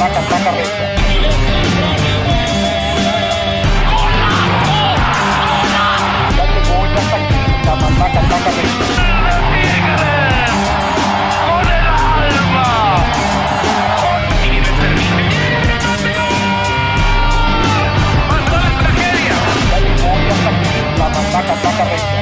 saca, saca recta. Saca, saca recta.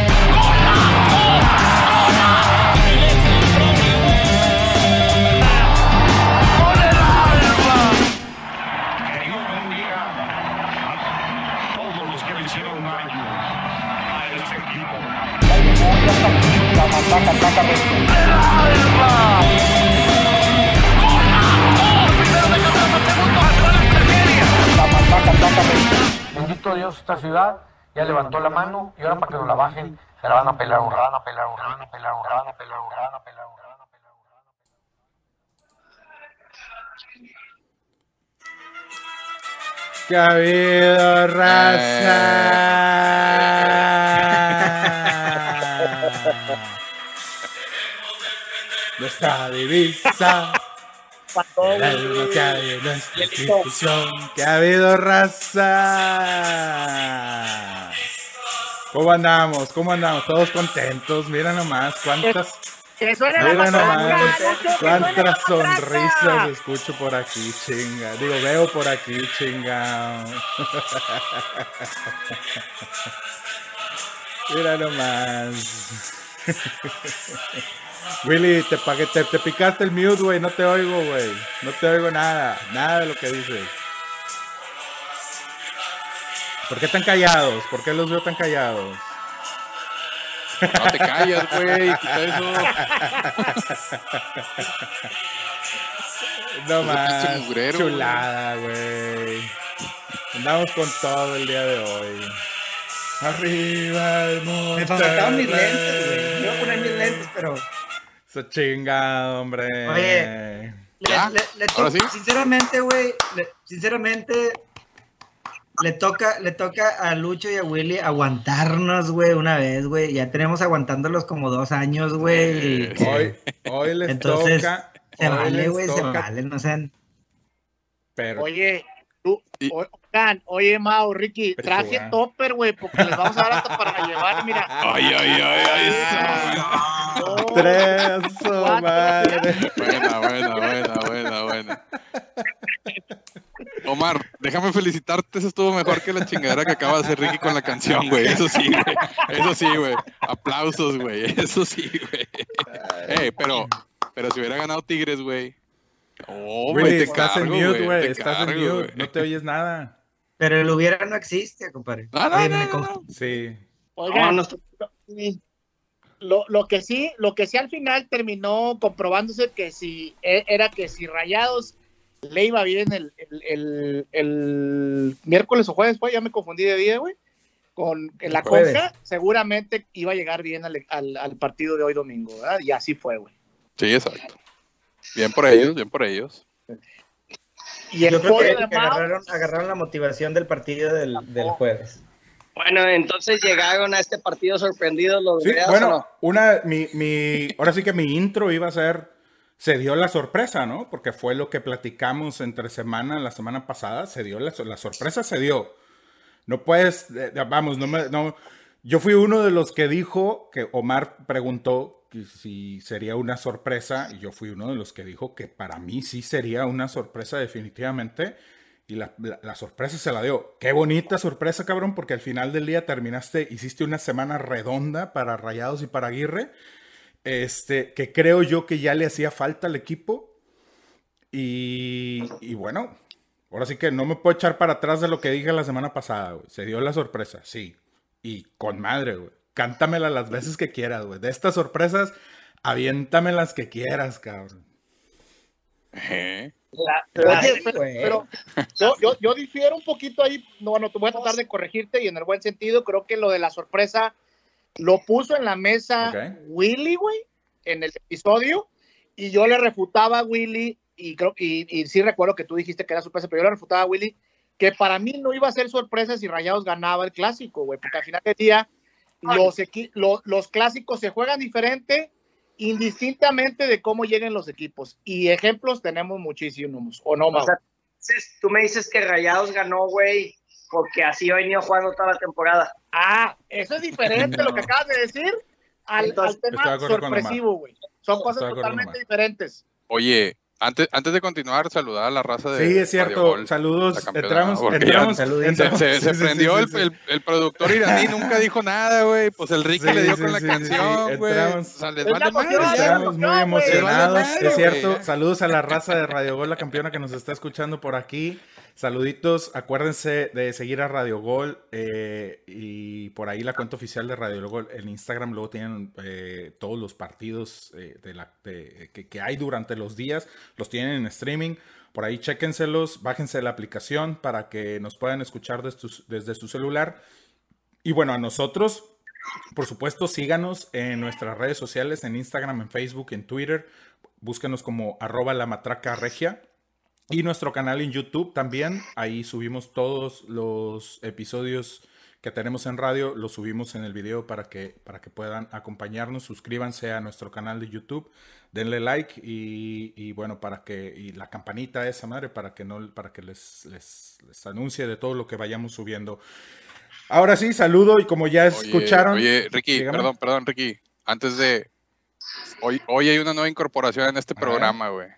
Bendito Dios, esta ciudad ya levantó la mano y ahora para que nos la bajen, se la van a pelar un rana, pelar un rana, pelar un rana, pelar un rana, pelar un rana, pelar un rana. ¡Que ha habido raza! Nuestra divisa. Alma que hay en nuestra institución. ¡Que ha habido raza! ¿Cómo andamos? ¿Cómo andamos? Todos contentos. Mira nomás cuántas. Que la Mira nomás la cuántas sonrisas escucho por aquí, chinga. Digo, veo por aquí, chinga. Mira nomás. Willy, te, pagué, te, te picaste el mute, güey. No te oigo, güey. No te oigo nada. Nada de lo que dices. ¿Por qué están callados? ¿Por qué los veo tan callados? No te callas, güey. No Ese más. mugrero. Chulada, güey. Andamos con todo el día de hoy. Arriba el mundo. Me faltaban mis lentes, güey. Me iba a poner mis lentes, pero. Eso chingado, hombre. Oye. Le- ¿Ya? le- le ¿Ahora to- sí? Sinceramente, güey. Sinceramente. Le toca, le toca a Lucho y a Willy aguantarnos, güey, una vez, güey. Ya tenemos aguantándolos como dos años, güey. y- Hoy, hoy les Entonces, toca. Se hoy vale, güey, se vale, no sean. Pero Oye, tú, Y- o- oye, Mau, Ricky, traje topper, güey, porque les vamos a dar hasta para llevar, mira. Ay, ay, ay, ay. Tres, oh, madre. Buena, buena, buena, buena, buena. Omar, déjame felicitarte, eso estuvo mejor que la chingadera que acaba de hacer Ricky con la canción, güey. Eso sí, güey. Eso sí, güey. Aplausos, güey. Eso sí, güey. Ey, pero, pero si hubiera ganado Tigres, güey. Oh, güey, Willy, te estás en mute, güey. Estás en mute. No te oyes nada. Pero el hubiera no existe, compadre. No, no, no. Sí. Oigan, No, no lo, lo que sí, lo que sí al final terminó comprobándose que si e- era que si Rayados le iba bien el, el, el- el miércoles o jueves, fue, ya me confundí de día, güey. Con en la Jueves. conca, seguramente iba a llegar bien al, al- al partido de hoy domingo, ¿verdad? Y así fue, güey. Sí, exacto. Bien por ellos, bien por ellos. Y el Yo creo que, agarraron, agarraron la motivación del partido del, del jueves. Bueno, entonces llegaron a este partido sorprendidos los Sí, Veas, ¿o bueno, no? una, mi, mi, ahora sí que mi intro iba a ser, se dio la sorpresa, ¿no? Porque fue lo que platicamos entre semana, la semana pasada, se dio la, la sorpresa, se dio. No puedes, eh, vamos, no me, no, yo fui uno de los que dijo que Omar preguntó si sería una sorpresa, y yo fui uno de los que dijo que para mí sí sería una sorpresa definitivamente, y la, la- sorpresa se la dio. Qué bonita sorpresa, cabrón, porque al final del día terminaste, hiciste una semana redonda para Rayados y para Aguirre, este, que creo yo que ya le hacía falta al equipo, y, y bueno, ahora sí que no me puedo echar para atrás de lo que dije la semana pasada. Se dio la sorpresa, sí. Y con madre, güey. Cántamela las veces que quieras, güey. De estas sorpresas, aviéntamelas que quieras, cabrón. Oye, pero, yo, yo, yo difiero un poquito ahí. No, bueno, te voy a tratar de corregirte y en el buen sentido. Creo que lo de la sorpresa lo puso en la mesa. Willy, güey, en el episodio. Y yo le refutaba a Willy, y, creo, y, y sí recuerdo que tú dijiste que era sorpresa, pero yo le refutaba a Willy que para mí no iba a ser sorpresa si Rayados ganaba el clásico, güey, porque al final del día los, equi- lo- los clásicos se juegan diferente indistintamente de cómo lleguen los equipos. Y ejemplos tenemos muchísimos, ¿o no, Mau? O sea, tú me dices que Rayados ganó, güey, porque así ha venido jugando toda la temporada. Ah, eso es diferente lo que acabas de decir al, Entonces, al tema sorpresivo, güey. Son cosas totalmente diferentes. Oye, antes, antes de continuar, saludar a la raza de Sí, es Radio cierto. Gol, Saludos. Entramos, entramos, entramos- Se, se- se sí, sí, prendió sí, el, sí. el- el productor iraní, nunca dijo nada, güey. Pues el Ricky Sí, le dio sí, con la canción, sí. güey. Entramos. O sea, les Es vale la madre, emoción, ya. Estamos muy emocionados, Vale madre, es cierto. güey. Saludos a la raza de Radio Gol, la campeona que nos está escuchando por aquí. Saluditos, acuérdense de seguir a Radio Gol eh, y por ahí la cuenta oficial de Radio Gol. En Instagram luego tienen eh, todos los partidos eh, de la, que, hay durante los días, los tienen en streaming. Por ahí chéquenselos, bájense la aplicación para que nos puedan escuchar desde, desde su celular. Y bueno, a nosotros, por supuesto, síganos en nuestras redes sociales, en Instagram, en Facebook, en Twitter. Búsquenos como arroba la matraca regia. Y nuestro canal en YouTube también. Ahí subimos todos los episodios que tenemos en radio. Los subimos en el video para que, para que puedan acompañarnos. Suscríbanse a nuestro canal de YouTube. Denle like y, y bueno, para que, y la campanita esa madre, para que no, para que les, les, les anuncie de todo lo que vayamos subiendo. Ahora sí, saludo y como ya escucharon. Oye, Ricky, Dígame. perdón, perdón, Ricky. Antes de. Hoy, hoy hay una nueva incorporación en este programa, güey.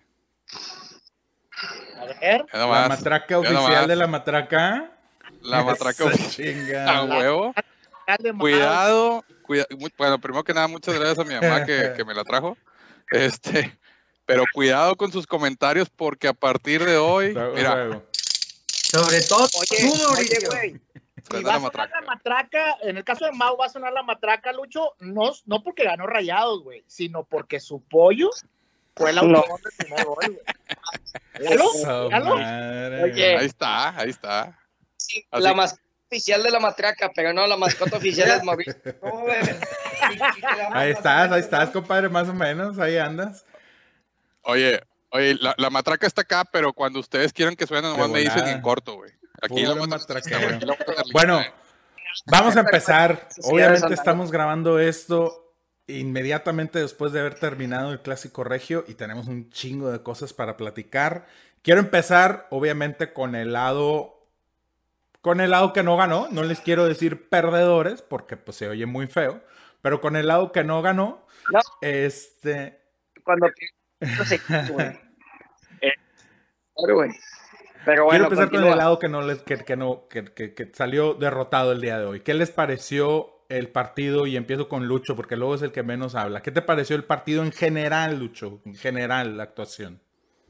Ver, La matraca oficial de la matraca. La matraca oficial. chinga. A huevo. Cuidado, cuida- bueno, primero que nada, muchas gracias a mi mamá que, que me la trajo. Este, pero cuidado con sus comentarios porque a partir de hoy, Luego, mira. Sobre todo Oye, tú, oye, güey, va la a sonar matraca. la matraca, en el caso de Mau va a sonar la matraca, Lucho, no, no porque ganó Rayados, güey, sino porque su pollo fue el No. autor del primer gol, güey. Oye. Ahí está, ahí está. sí, Así- la mascota oficial de la matraca, pero no, la mascota oficial es Mauricio. ¿Cómo ves? Ahí estás, ahí estás, compadre, más o menos, ahí andas. Oye, oye, la, la matraca está acá, pero cuando ustedes quieran que suene, nomás me dicen en corto, güey. Aquí la matraca Bueno, vamos a empezar. Obviamente estamos grabando esto inmediatamente después de haber terminado el clásico regio y tenemos un chingo de cosas para platicar. Quiero empezar, obviamente, con el lado. Con el lado que no ganó. No les quiero decir perdedores, porque pues se oye muy feo. Pero con el lado que no ganó. No. Este. Cuando no sé, güey. Eh, güey. Pero Quiero bueno, empezar con el lado que no les, que, que no, que, que- que salió derrotado el día de hoy. ¿Qué les pareció el partido? Y empiezo con Lucho, porque luego es el que menos habla. ¿Qué te pareció el partido en general, Lucho? En general, la actuación.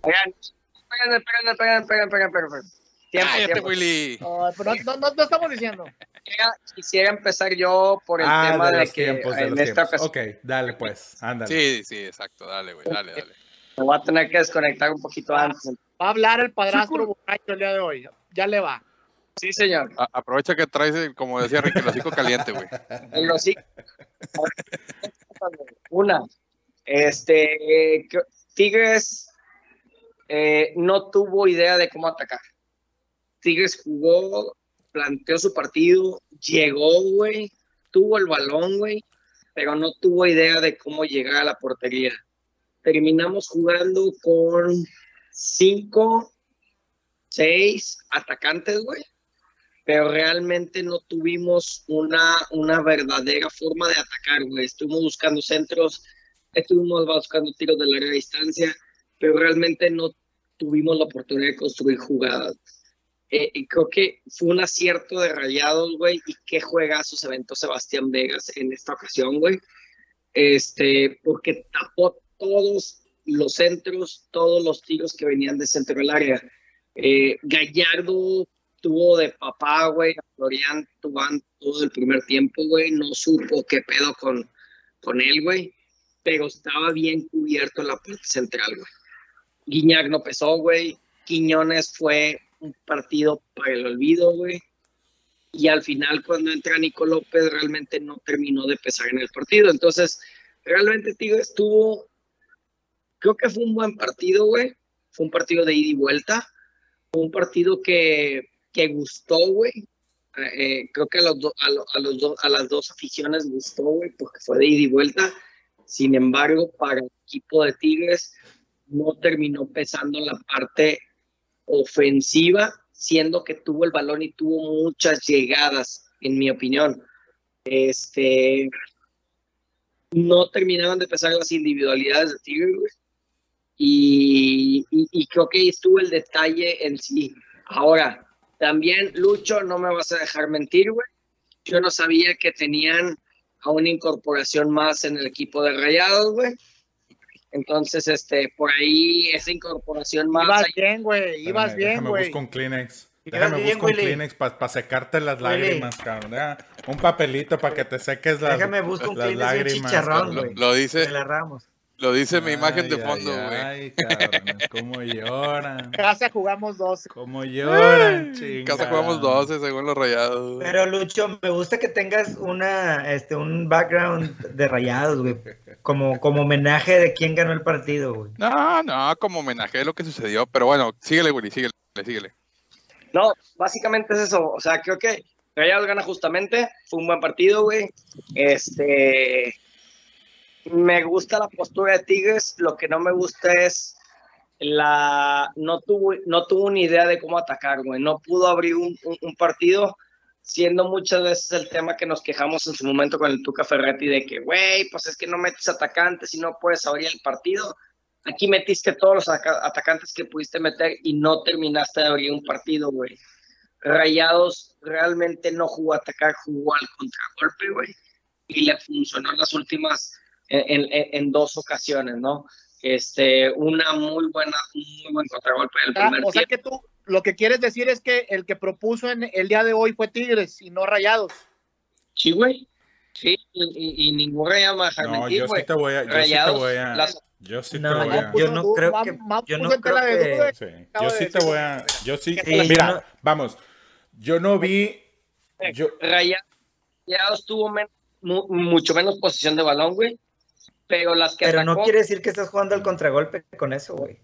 Oigan, esperen, esperen, esperen, esperen, esperen, esperen. Tiempo, Cállate, tiempo. Willy. Ay, pero no, no- no estamos diciendo. Quisiera, quisiera empezar yo por el ah, tema de de, los que tiempos, de en esta ocasión Ok, dale pues, ándale. Sí, sí, exacto. Dale, güey, dale, dale. me voy a tener que desconectar un poquito antes. Va a hablar el padrastro borracho el día de hoy. Ya le va. Sí, señor. A- aprovecha que traes, como decía Ricky, el hocico caliente, güey. El hocico. Una, este, Tigres eh, no tuvo idea de cómo atacar. Tigres jugó, planteó su partido, llegó, güey, tuvo el balón, güey, pero no tuvo idea de cómo llegar a la portería. Terminamos jugando con cinco, seis atacantes, güey pero realmente no tuvimos una, una verdadera forma de atacar, güey. Estuvimos buscando centros, estuvimos buscando tiros de larga distancia, pero realmente no tuvimos la oportunidad de construir jugadas. Eh, y creo que fue un acierto de rayados, güey, y qué juegazo se aventó Sebastián Vegas en esta ocasión, güey. Este, porque tapó todos los centros, todos los tiros que venían de centro del área. Eh, Gallardo tuvo de papá, güey, Florian Tubán todo el primer tiempo, güey, no supo qué pedo con, con él, güey, pero estaba bien cubierto en la parte central, güey. Guiñac no pesó, güey, Quiñones fue un partido para el olvido, güey, y al final cuando entra Nico López realmente no terminó de pesar en el partido, entonces realmente, tío, estuvo, creo que fue un buen partido, güey, fue un partido de ida y vuelta, fue un partido que que gustó, güey. Eh, creo que a, los do- a, lo- a los do- a las dos aficiones gustó, güey, porque fue de ida y vuelta. Sin embargo, para el equipo de Tigres no terminó pesando la parte ofensiva, siendo que tuvo el balón y tuvo muchas llegadas, en mi opinión. Este, no terminaban de pesar las individualidades de Tigres, güey. Y, y- creo que estuvo el detalle en sí. Ahora, también, Lucho, no me vas a dejar mentir, güey. Yo no sabía que tenían a una incorporación más en el equipo de Rayados, güey. Entonces, este, por ahí esa incorporación más. Ibas ahí- bien, güey. Ibas bien, Déjame güey. buscar un Kleenex. Déjame bien, buscar un. Kleenex para secarte las Willy. lágrimas, cabrón. Deja un papelito para que te seques las, Déjame buscar un las Kleenex y un lágrimas. chicharrón, Lo, güey. lo dice, De la Ramos. Lo dice mi imagen de fondo, güey. Ay, cabrón, cómo lloran. Casa jugamos dos. Cómo lloran, En chingada. casa jugamos 12 según los rayados. güey. Pero Lucho, me gusta que tengas una, este, un background de rayados, güey. Como, como homenaje de quién ganó el partido, güey. No, no, como homenaje de lo que sucedió. Pero bueno, síguele, Willy, síguele, síguele. No, básicamente es eso. O sea, creo que Rayados gana justamente. Fue un buen partido, güey. Este. Me gusta la postura de Tigres. Lo que no me gusta es la. No tuvo, no tuvo una idea de cómo atacar, güey. No pudo abrir un, partido, siendo muchas veces el tema que nos quejamos en su momento con el Tuca Ferretti de que, güey, pues es que no metes atacantes y no puedes abrir el partido. Aquí metiste todos los ataca- atacantes que pudiste meter y no terminaste de abrir un partido, güey. Rayados realmente no jugó a atacar, jugó al contragolpe, güey. Y le funcionó las últimas, en, en- en dos ocasiones, ¿no? Este, una muy buena, muy buen contragolpe del Ah, primer o sea tiempo. que tú lo que quieres decir es que el que propuso en el día de hoy fue Tigres y no Rayados. Sí, güey. Sí, y, y- y ningún rayado dejar No, mentir, yo sí te voy a. Yo sí te Rayados, voy a. las- Yo sí te voy a. yo no creo que- yo no creo que- yo sí te voy a. Yo sí. Sí, yo mira, no- vamos. Yo no vi. Yo, Rayados tuvo men- mu- mucho menos posición de balón, güey. Pero las que Pero no quiere decir que estás jugando al contragolpe con eso, güey.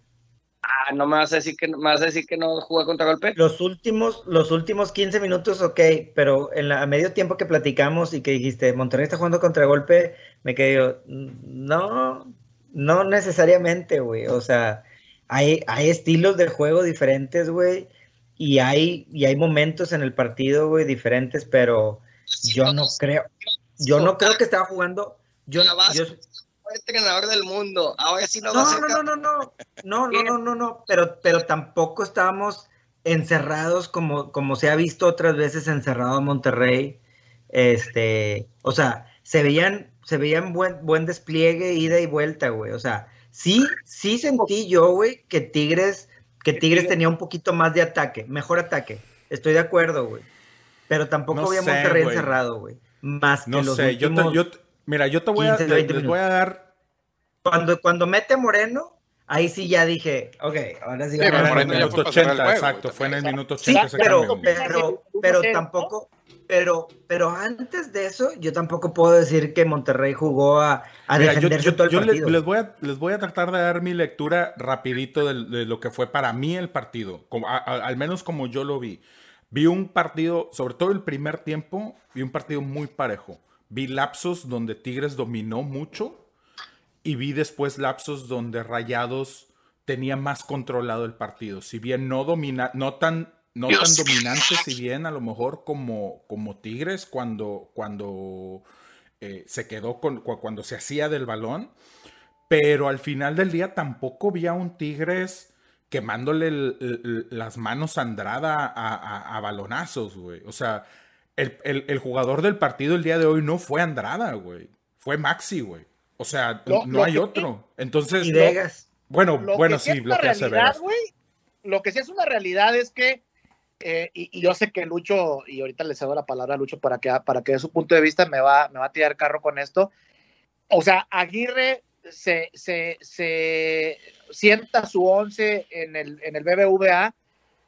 Ah, no me vas a decir que me vas a decir que no jugó contra golpe. Los últimos, los últimos 15 minutos, ok, pero en la, a medio tiempo que platicamos y que dijiste, Monterrey está jugando contragolpe, me quedé yo, no, no necesariamente, güey. O sea, hay, hay estilos de juego diferentes, güey, y hay, y hay momentos en el partido, güey, diferentes, pero yo no creo, yo no creo que estaba jugando, yo, yo, entrenador del mundo. Ahora sí no, va a no, ser no, no, no, no, no, no, no, no, no, pero, pero tampoco estábamos encerrados como, como se ha visto otras veces encerrado a Monterrey. Este, o sea, se veían, se veían buen, buen despliegue, ida y vuelta, güey. O sea, sí, sí sentí yo, güey, que Tigres, que Tigres tenía un poquito más de ataque, mejor ataque. Estoy de acuerdo, güey. Pero tampoco No había sé, Monterrey encerrado, güey. Más que no los sé. Yo te, últimos- yo te- mira, yo te voy a. 15, les- 20 les voy a dar. cuando, cuando mete Moreno, ahí sí ya dije, ok, ahora sí Sí, pero Era en Moreno el minuto fue para cerrar 80, el juego, exacto. Fue en el minuto Sí, 80 se pero, pero, pero tampoco, pero, pero antes de eso, yo tampoco puedo decir que Monterrey jugó a, a Mira, yo, defenderse yo- todo el yo partido. les, voy a, les voy a tratar de dar mi lectura rapidito de, de lo que fue para mí el partido, como, a- a- al menos como yo lo vi. Vi un partido, sobre todo el primer tiempo, vi un partido muy parejo. Vi lapsos donde Tigres dominó mucho y vi después lapsos donde Rayados tenía más controlado el partido. Si bien no domina, no tan, no tan dominante, si bien a lo mejor como, como Tigres cuando, cuando eh, se quedó con, cu- cuando se hacía del balón. Pero al final del día tampoco vi a un Tigres quemándole el- el- las manos a Andrada a, a- a balonazos, güey. O sea, el, el- el jugador del partido el día de hoy no fue Andrada, güey. Fue Maxi, güey. O sea, Lo- no lo hay que- otro. Entonces, y Vegas. bueno, Lo bueno, que sí lo que hace Vegas. lo que sí es una realidad es que, eh, y, y yo sé que Lucho, y ahorita le cedo la palabra a Lucho para que, para que dé su punto de vista, me va, me va a tirar carro con esto. O sea, Aguirre se, se, se sienta su once en el, en el BBVA,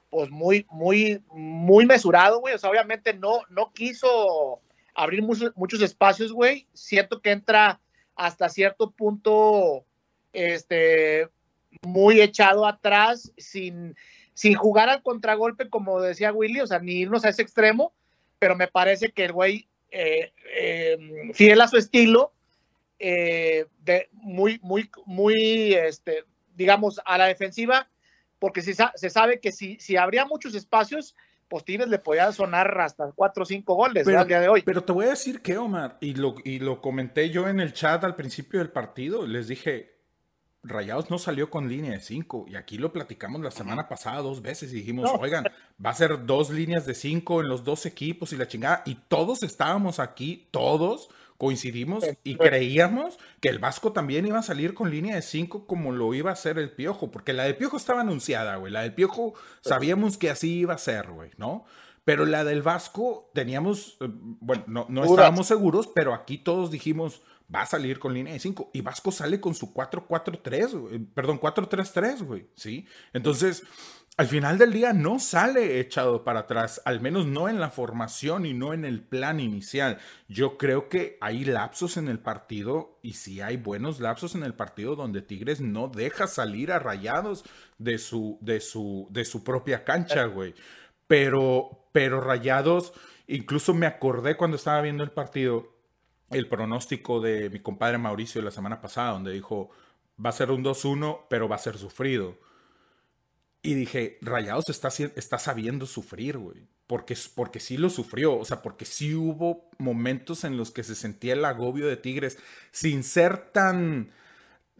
pues muy, muy, muy mesurado, güey. O sea, obviamente no, no quiso abrir muchos, muchos espacios, güey. Siento que entra hasta cierto punto, este, muy echado atrás, sin, sin jugar al contragolpe, como decía Willy, o sea, ni irnos a ese extremo, pero me parece que el güey, eh, eh, fiel a su estilo, eh, de muy, muy, muy, este, digamos, a la defensiva, porque sa- se sabe que si, si habría muchos espacios, pues Tigres le podía sonar hasta cuatro o cinco goles. Pero, al día de hoy. pero te voy a decir que, Omar, y lo, y lo comenté yo en el chat al principio del partido, les dije, Rayados no salió con línea de 5, y aquí lo platicamos la semana pasada dos veces y dijimos, No. oigan, va a ser dos líneas de 5 en los dos equipos y la chingada, y todos estábamos aquí, todos coincidimos y creíamos que el Vasco también iba a salir con línea de 5 como lo iba a hacer el Piojo, porque la del Piojo estaba anunciada, güey, la del Piojo sabíamos que así iba a ser, güey, ¿no? Pero la del Vasco teníamos, eh, bueno, no, no estábamos seguros, pero aquí todos dijimos, va a salir con línea de 5. Y Vasco sale con su 4-4-3, güey, perdón, 4-3-3, güey, ¿sí? Entonces, al final del día no sale echado para atrás, al menos no en la formación y no en el plan inicial. Yo creo que hay lapsos en el partido y sí hay buenos lapsos en el partido donde Tigres no deja salir a rayados de su, de su, de su propia cancha, güey. Pero, pero rayados, incluso me acordé cuando estaba viendo el partido, el pronóstico de mi compadre Mauricio la semana pasada, donde dijo, va a ser un 2-1, pero va a ser sufrido. Y dije, Rayados está, está sabiendo sufrir, güey. Porque, porque sí lo sufrió. O sea, porque sí hubo momentos en los que se sentía el agobio de Tigres sin ser tan.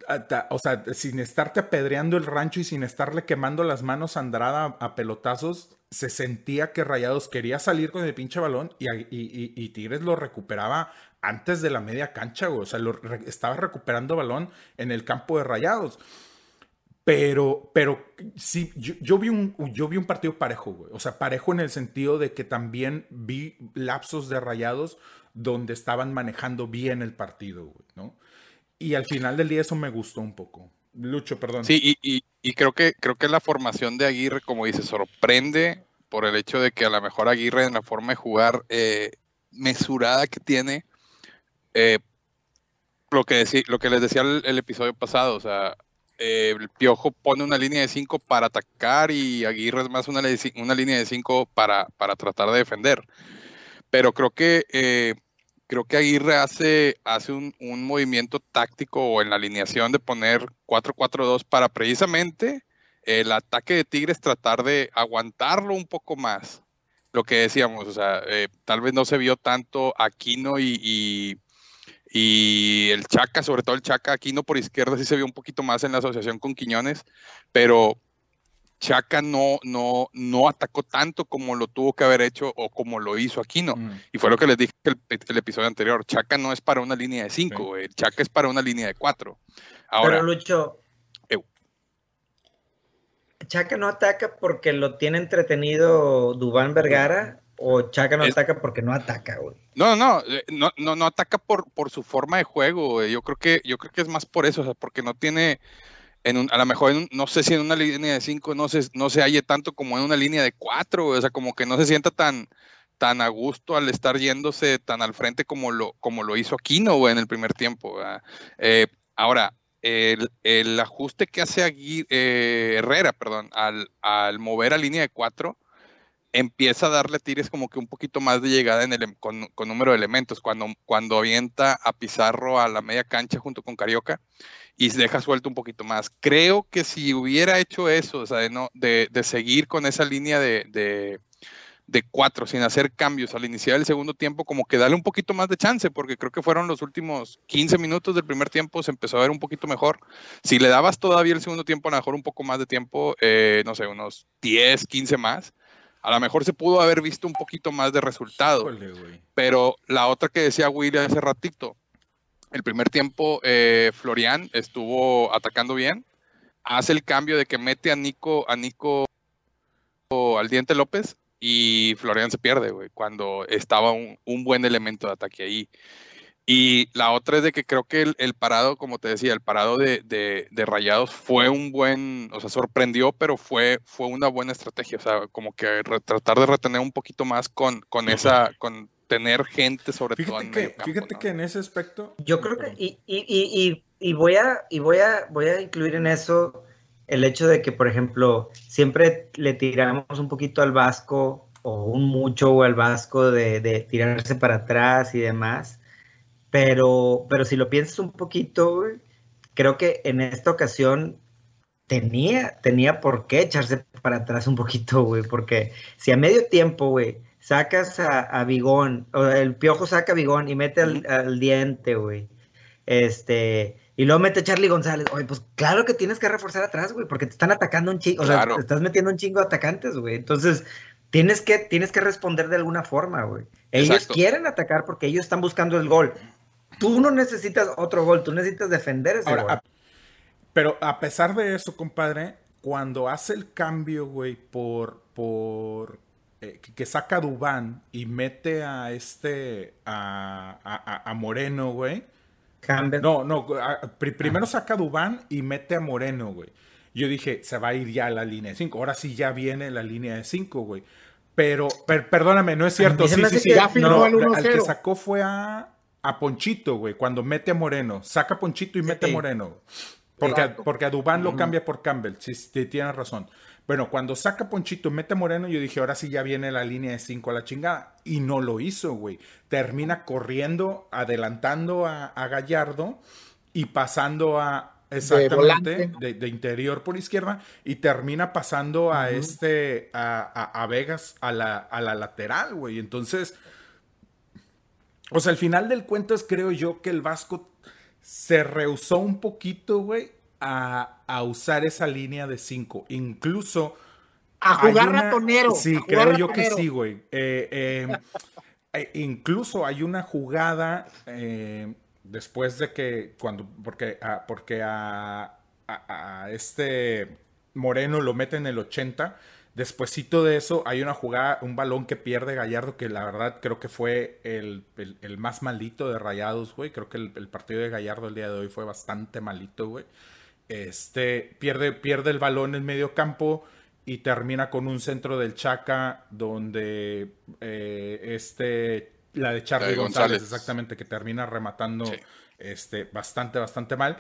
a- ta- O sea, sin estarte apedreando el rancho y sin estarle quemando las manos a Andrada a, pelotazos, se sentía que Rayados quería salir con el pinche balón y, y- y- Tigres lo recuperaba antes de la media cancha, güey. O sea, lo estaba recuperando balón en el campo de Rayados. Pero, pero sí, yo, yo vi un, yo vi un partido parejo, güey. O sea, parejo en el sentido de que también vi lapsos de rayados donde estaban manejando bien el partido, güey, ¿no? Y al final del día eso me gustó un poco. Lucho, perdón. Sí, y, y- creo que creo que la formación de Aguirre, como dice, sorprende por el hecho de que a lo mejor Aguirre en la forma de jugar eh, mesurada que tiene, eh, lo que decí- lo que les decía el, el episodio pasado, o sea, eh, el Piojo pone una línea de 5 para atacar y Aguirre es más una, línea de 5 para, para tratar de defender. Pero creo que eh, creo que Aguirre hace, hace un, un movimiento táctico o en la alineación de poner 4-4-2 para precisamente el ataque de Tigres tratar de aguantarlo un poco más. Lo que decíamos, o sea, eh, tal vez no se vio tanto Aquino y, y el Chaca, sobre todo el Chaca Aquino por izquierda sí se vio un poquito más en la asociación con Quiñones, pero Chaca no, no, no atacó tanto como lo tuvo que haber hecho o como lo hizo Aquino. Mm. Y fue lo que les dije el, el episodio anterior. Chaca no es para una línea de 5, Sí. Chaca es para una línea de 4. Ahora, Pero Lucho, Eu. Chaca no ataca porque lo tiene entretenido Dubán Vergara o Chaca no Es- ataca porque no ataca, güey. no, no, eh, no, no, no ataca por, por su forma de juego. güey. Yo creo que, yo creo que es más por eso, o sea, porque no tiene, en un- a lo mejor, en un- no sé si en una línea de 5 no se, no se halle tanto como en una línea de 4, o sea, como que no se sienta tan, tan a gusto al estar yéndose tan al frente como lo, como lo hizo Aquino güey, en el primer tiempo. Eh, ahora, el, el ajuste que hace eh, Herrera, perdón, al, al mover a línea de 4, empieza a darle a Tigres como que un poquito más de llegada en el, em- con, número de elementos. Cuando, cuando avienta a Pizarro a la media cancha junto con Carioca y deja suelto un poquito más. Creo que si hubiera hecho eso, o sea, de, no, de, de seguir con esa línea de, de, de cuatro sin hacer cambios al iniciar el segundo tiempo, como que darle un poquito más de chance, porque creo que fueron los últimos 15 minutos del primer tiempo, se empezó a ver un poquito mejor. Si le dabas todavía el segundo tiempo, a lo mejor un poco más de tiempo, eh, no sé, unos 10, 15 más, a lo mejor se pudo haber visto un poquito más de resultado. Híjole. Pero la otra que decía Willy hace ratito, el primer tiempo eh, Florian estuvo atacando bien, hace el cambio de que mete a Nico, a Nico al Diente López y Florian se pierde, güey, cuando estaba un, un buen elemento de ataque ahí. Y la otra es de que creo que el, el parado, como te decía, el parado de, de- de Rayados fue un buen, o sea, sorprendió, pero fue, fue una buena estrategia. O sea, como que re- tratar de retener un poquito más con, con esa, con tener gente sobre todo Fíjate en que, campo, fíjate ¿no? que en ese aspecto. Yo creo que, y, y, y, y, y voy a, y voy a, voy a incluir en eso el hecho de que, por ejemplo, siempre le tiramos un poquito al Vasco o un mucho al Vasco de, de tirarse para atrás y demás. Pero, pero si lo piensas un poquito, creo que en esta ocasión tenía, tenía por qué echarse para atrás un poquito, güey, porque si a medio tiempo, güey, sacas a, a Bigón, o el piojo saca a Bigón y mete al, al diente, güey, este, y luego mete a Charlie González, oye, pues claro que tienes que reforzar atrás, güey, porque te están atacando un chingo, o sea, te estás metiendo un chingo de atacantes, güey, entonces tienes que, tienes que responder de alguna forma, güey. Ellos Exacto. quieren atacar porque ellos están buscando el gol. Tú no necesitas otro gol, tú necesitas defender ese Ahora, gol. a- pero a pesar de eso, compadre, cuando hace el cambio, güey, por, por eh, que- que saca a Dubán y mete a este, a, a- Moreno, güey. Campbell. No, no, primero saca a Dubán y mete a Moreno, güey. Yo dije, se va a ir ya a la línea de 5. Ahora sí ya viene la línea de 5, güey. Pero, per- perdóname, no es cierto. Sí, sí, sí. ya No, al que 1-0. sacó fue a, a Ponchito, güey, cuando mete a Moreno. Saca a Ponchito y mete a. Moreno. Porque, a- porque a Dubán lo cambia por Campbell. Sí, sí, tienes razón. Bueno, cuando saca a Ponchito y mete a Moreno, yo dije, ahora sí ya viene la línea de 5 a la chingada. Y no lo hizo, güey. Termina corriendo, adelantando a, a Gallardo y pasando a. Exactamente, de, de interior por izquierda y termina pasando a este, a, a- a Vegas a la, a la lateral, güey. Entonces, o sea, al final del cuento es, creo yo, que el Vasco se rehusó un poquito, güey, a, a usar esa línea de 5. Incluso. A jugar una- ratonero. Sí, creo yo que sí, güey. Eh, eh, eh, incluso hay una jugada eh, después de que, cuando, porque, a, porque a, a- a este Moreno lo mete en el 80. Despuésito de eso hay una jugada, un balón que pierde Gallardo, que la verdad creo que fue el, el- el más malito de Rayados, güey. Creo que el, el partido de Gallardo el día de hoy fue bastante malito, güey. Este, pierde, pierde el balón en medio campo y termina con un centro del Chaca donde eh, este, la de Charlie González, González. exactamente, que termina rematando Sí. este, bastante, bastante mal.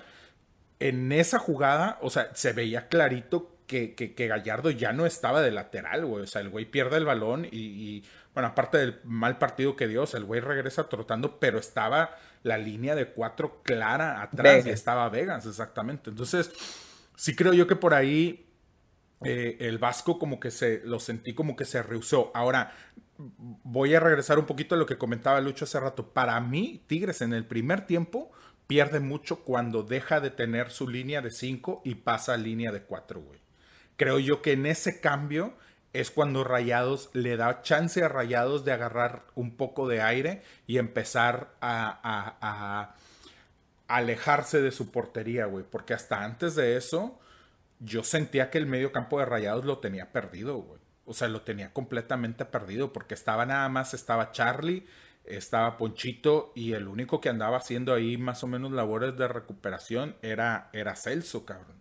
En esa jugada, o sea, se veía clarito que, que- que Gallardo ya no estaba de lateral, güey. O sea, el güey pierde el balón y, y, bueno, aparte del mal partido que dio, o sea, el güey regresa trotando, pero estaba la línea de cuatro clara atrás y estaba Vegas, exactamente. Entonces, sí creo yo que por ahí eh, el Vasco como que se, lo sentí como que se rehusó. Ahora, voy a regresar un poquito a lo que comentaba Lucho hace rato. Para mí, Tigres en el primer tiempo pierde mucho cuando deja de tener su línea de 5 y pasa a línea de 4, güey. Creo yo que en ese cambio es cuando Rayados le da chance a Rayados de agarrar un poco de aire y empezar a, alejarse de su portería, güey. Porque hasta antes de eso, yo sentía que el medio campo de Rayados lo tenía perdido, güey. O sea, lo tenía completamente perdido porque estaba nada más, estaba Charlie, estaba Ponchito y el único que andaba haciendo ahí más o menos labores de recuperación era, era Celso, cabrón.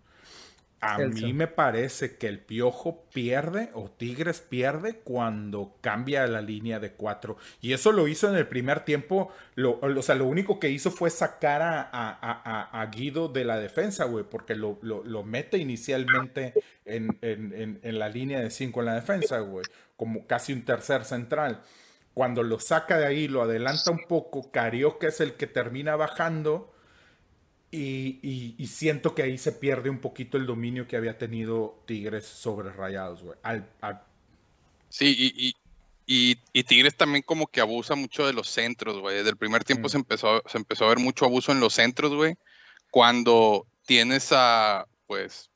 A Celso. mí me parece que el Piojo pierde o Tigres pierde cuando cambia la línea de cuatro. Y eso lo hizo en el primer tiempo. Lo, o sea, lo único que hizo fue sacar a, a- a- a- a Guido de la defensa, güey, porque lo, lo- lo mete inicialmente en, en- en- en la línea de cinco en la defensa, güey, como casi un tercer central. Cuando lo saca de ahí, lo adelanta un poco, Carioca es el que termina bajando. Y, y- y siento que ahí se pierde un poquito el dominio que había tenido Tigres sobre Rayados, güey. Al, al- Sí, y, y, y- Tigres también como que abusa mucho de los centros, güey. Desde el primer tiempo Mm. se, empezó, se empezó a ver mucho abuso en los centros, güey. Cuando tienes a, pues,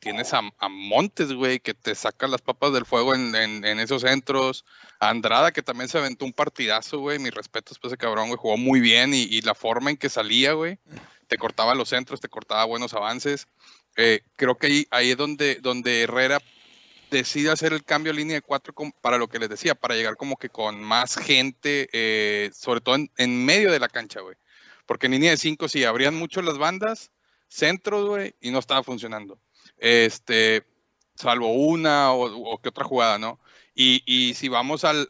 tienes a, a Montes, güey, que te saca las papas del fuego en, en- en esos centros. A Andrada, que también se aventó un partidazo, güey. Mis respetos para ese cabrón, güey. Jugó muy bien y, y la forma en que salía, güey. Te cortaba los centros, te cortaba buenos avances. Eh, creo que ahí, es donde, Herrera decide hacer el cambio a línea de cuatro com- para lo que les decía, para llegar como que con más gente, eh, sobre todo en, medio de la cancha, güey. Porque en línea de cinco sí, abrían mucho las bandas, centros, güey, y no estaba funcionando. Este, salvo una o, o que otra jugada, ¿no? Y, si vamos al,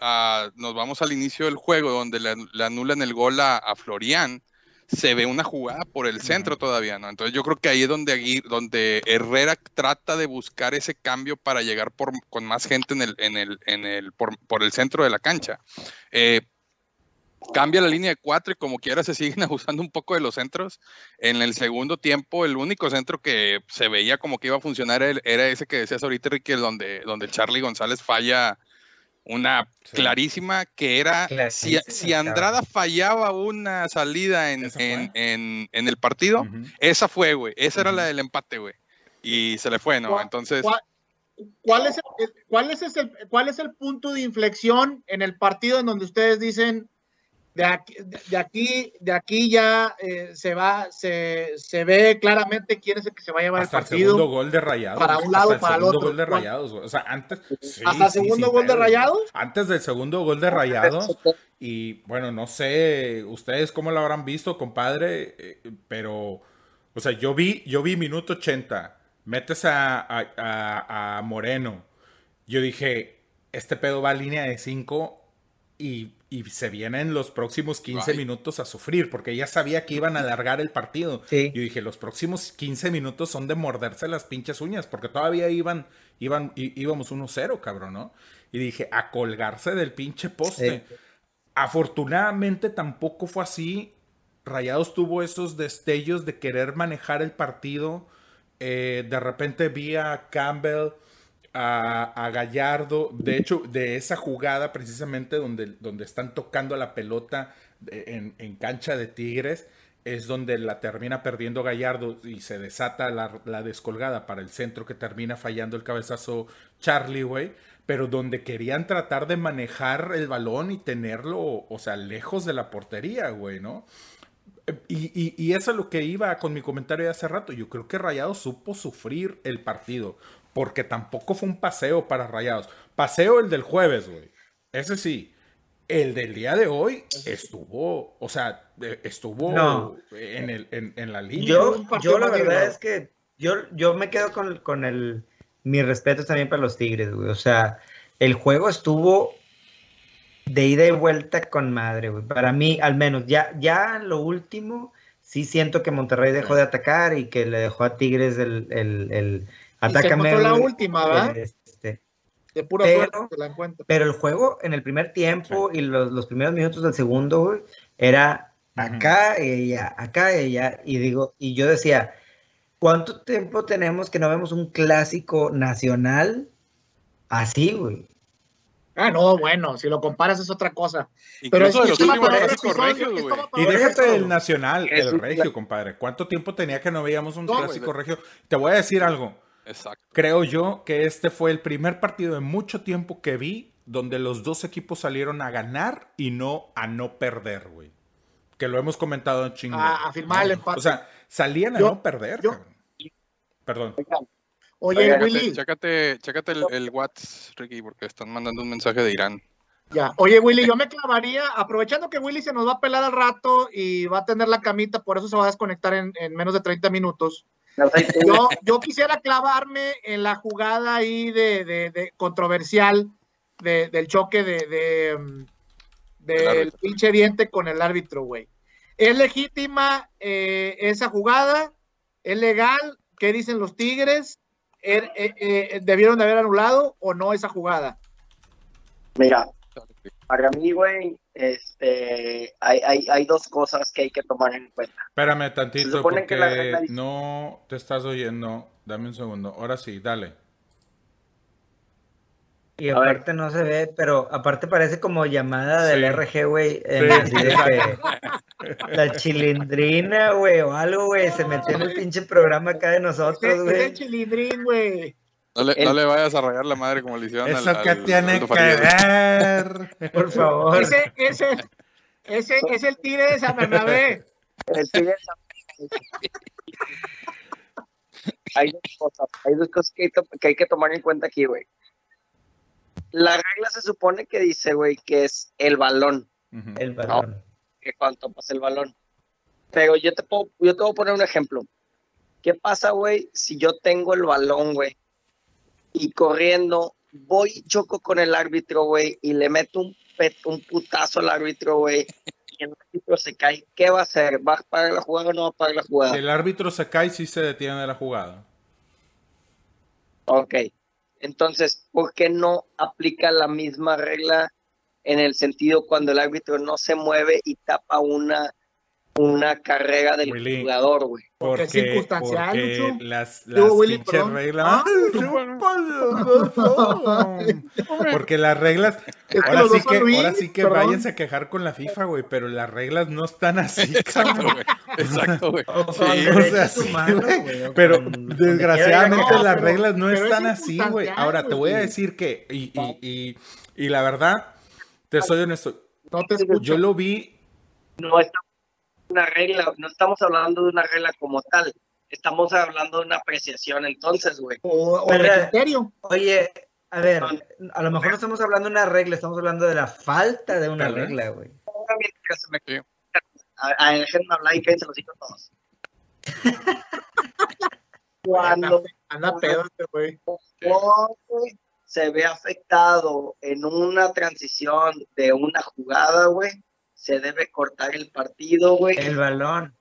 nos vamos al inicio del juego, donde le, le anulan el gol a, a Florian, se ve una jugada por el centro todavía, ¿no? Entonces yo creo que ahí es donde, donde Herrera trata de buscar ese cambio para llegar por, con más gente en el, en el, en el, por, por el centro de la cancha. Eh, cambia la línea de cuatro y como quiera se siguen abusando un poco de los centros. En el segundo tiempo, el único centro que se veía como que iba a funcionar era, era ese que decías ahorita, Ricky, donde, donde Charlie González falla una Sí. clarísima que era, si, si Andrada fallaba una salida en, en, en- en el partido, esa fue, güey. Esa era la del empate, güey. Y se le fue, ¿no? ¿Cuál- Entonces, cuál- ¿Cuál es, el, cuál, es el, ¿Cuál es el punto de inflexión en el partido en donde ustedes dicen de aquí, de aquí, de aquí ya eh, se va, se, se ve claramente quién es el que se va a llevar Hasta el el partido? segundo gol de Rayados. para un lado, hasta el para el segundo otro. gol de. Rayados, güey. O sea, antes. sí, ¿Hasta el sí, segundo gol de. Rayados? Antes del segundo gol de Rayados. Y bueno, no sé ustedes cómo lo habrán visto, compadre, eh, pero, o sea, yo vi, yo vi minuto 80, metes a, a- a- a Moreno, yo dije, este pedo va a línea de 5 y, y se vienen los próximos 15 Ay. minutos a sufrir, porque ya sabía que iban a alargar el partido. Sí. Yo dije, los próximos 15 minutos son de morderse las pinches uñas, porque todavía iban, iban, íbamos 1-0, cabrón, ¿no? Y dije, a colgarse del pinche poste. Sí. Afortunadamente tampoco fue así. Rayados tuvo esos destellos de querer manejar el partido. Eh, de repente vi a Campbell, a, Gallardo. De hecho, de esa jugada precisamente donde, donde están tocando la pelota de- en, en cancha de Tigres, es donde la termina perdiendo Gallardo y se desata la, la descolgada para el centro que termina fallando el cabezazo Charlie, güey. Pero donde querían tratar de manejar el balón y tenerlo, o sea, lejos de la portería, güey, ¿no? Y, y- y eso es lo que iba con mi comentario de hace rato. Yo creo que Rayados supo sufrir el partido. Porque tampoco fue un paseo para Rayados. Paseo el del jueves, güey. Ese sí. El del día de hoy estuvo, o sea, estuvo No. en, el, en, en la línea. Yo, yo la verdad es que yo, yo me quedo con, con el. Mis respetos también para los Tigres, güey. O sea, el juego estuvo de ida y vuelta con madre, güey. Para mí, al menos, ya, ya lo último, sí siento que Monterrey dejó de atacar y que le dejó a Tigres el, el, el Y se atácame. la última, ¿verdad? este, De pura pero- suerte se la encuentra. pero el juego en el primer tiempo y los, los primeros minutos del segundo, güey, era acá y allá, acá y allá. Y digo, y yo decía, ¿cuánto tiempo tenemos que no vemos un clásico nacional así, güey? Ah, no, bueno, si lo comparas es otra cosa. Pero incluso de es los que para Y déjate esto. el nacional, el regio, compadre. ¿Cuánto tiempo tenía que no veíamos un No, clásico regio? Te voy a decir algo. Exacto. Creo yo que este fue el primer partido en mucho tiempo que vi donde los dos equipos salieron a ganar y no a no perder, güey. Que lo hemos comentado en chingo. A- a firmar el empate. O sea, salían a Yo- no perder, yo- cabrón. Perdón. Oye, Oigan, Willy, Chécate, chécate el, el WhatsApp, Ricky, porque están mandando un mensaje de Irán. ya. Oye, Willy, yo me clavaría, aprovechando que Willy se nos va a pelar al rato y va a tener la camita, por eso se va a desconectar en, en menos de 30 minutos. Yo, yo quisiera clavarme en la jugada ahí de, de- de controversial de- del choque de, de, mm, El del pinche diente con el árbitro, güey. ¿Es legítima eh, esa jugada? ¿Es legal? ¿Qué dicen los Tigres? Er- eh, eh, ¿Debieron de haber anulado o no esa jugada? Mira, para mí, güey, este, hay, hay, hay dos cosas que hay que tomar en cuenta. Espérame Se tantito supone que la porque dice- no te estás oyendo. Dame un segundo. Ahora sí, dale. Y A ver. aparte no se ve, pero aparte parece como llamada del Sí. RG, güey. en Sí, la chilindrina, güey, o algo, güey, se metió en el pinche programa acá de nosotros, es el güey. chilindrín, güey. No le, El- no le vayas a rayar la madre como le hicieron al- Eso que al tiene que ver. Por favor. Ese, ese, ese es el tigre de San Bernabé. El Tigres- hay dos cosas, hay dos cosas que hay, to- que hay que tomar en cuenta aquí, güey. La regla se supone que dice, güey, que es el balón. El balón. que cuánto pasa el balón. Pero yo te puedo, yo te voy a poner un ejemplo. ¿Qué pasa, güey, si yo tengo el balón, güey, y corriendo voy y choco con el árbitro, güey, y le meto un, pet- un putazo al árbitro, güey, y el árbitro se cae? ¿Qué va a hacer? ¿Va a pagar la jugada o no va a pagar la jugada? Si el árbitro se cae, sí se detiene la jugada. Ok. Entonces, ¿por qué no aplica la misma regla en el sentido cuando el árbitro no se mueve y tapa una, una carrera del Willy. jugador, güey. Porque es circunstancial, porque Lucho. las, Digo, las Willy, pinches perdón. reglas. Ah, porque las reglas. que Ahora sí que, Luis, ahora sí que perdón. váyanse a quejar con la FIFA, güey, pero las reglas no están así, Exacto, cabrón. güey. Exacto, güey. O Sí, sea, sí, o Pero desgraciadamente las pero- reglas no pero es están así, güey. circunstancial, Ahora te voy a decir que, y, y, y, y la verdad, te soy honesto, No te escucho. yo lo vi, No estamos una regla, no estamos hablando de una regla como tal, estamos hablando de una apreciación entonces, güey. O, o Pero- de criterio. Oye, a ver, a lo mejor no estamos hablando de una regla, estamos hablando de la falta de una regla, güey. A, a déjenme hablar y cállense los hijos todos. Cuando Anda pedo este güey. Se ve afectado en una transición de una jugada, güey, se debe cortar el partido, güey. El balón.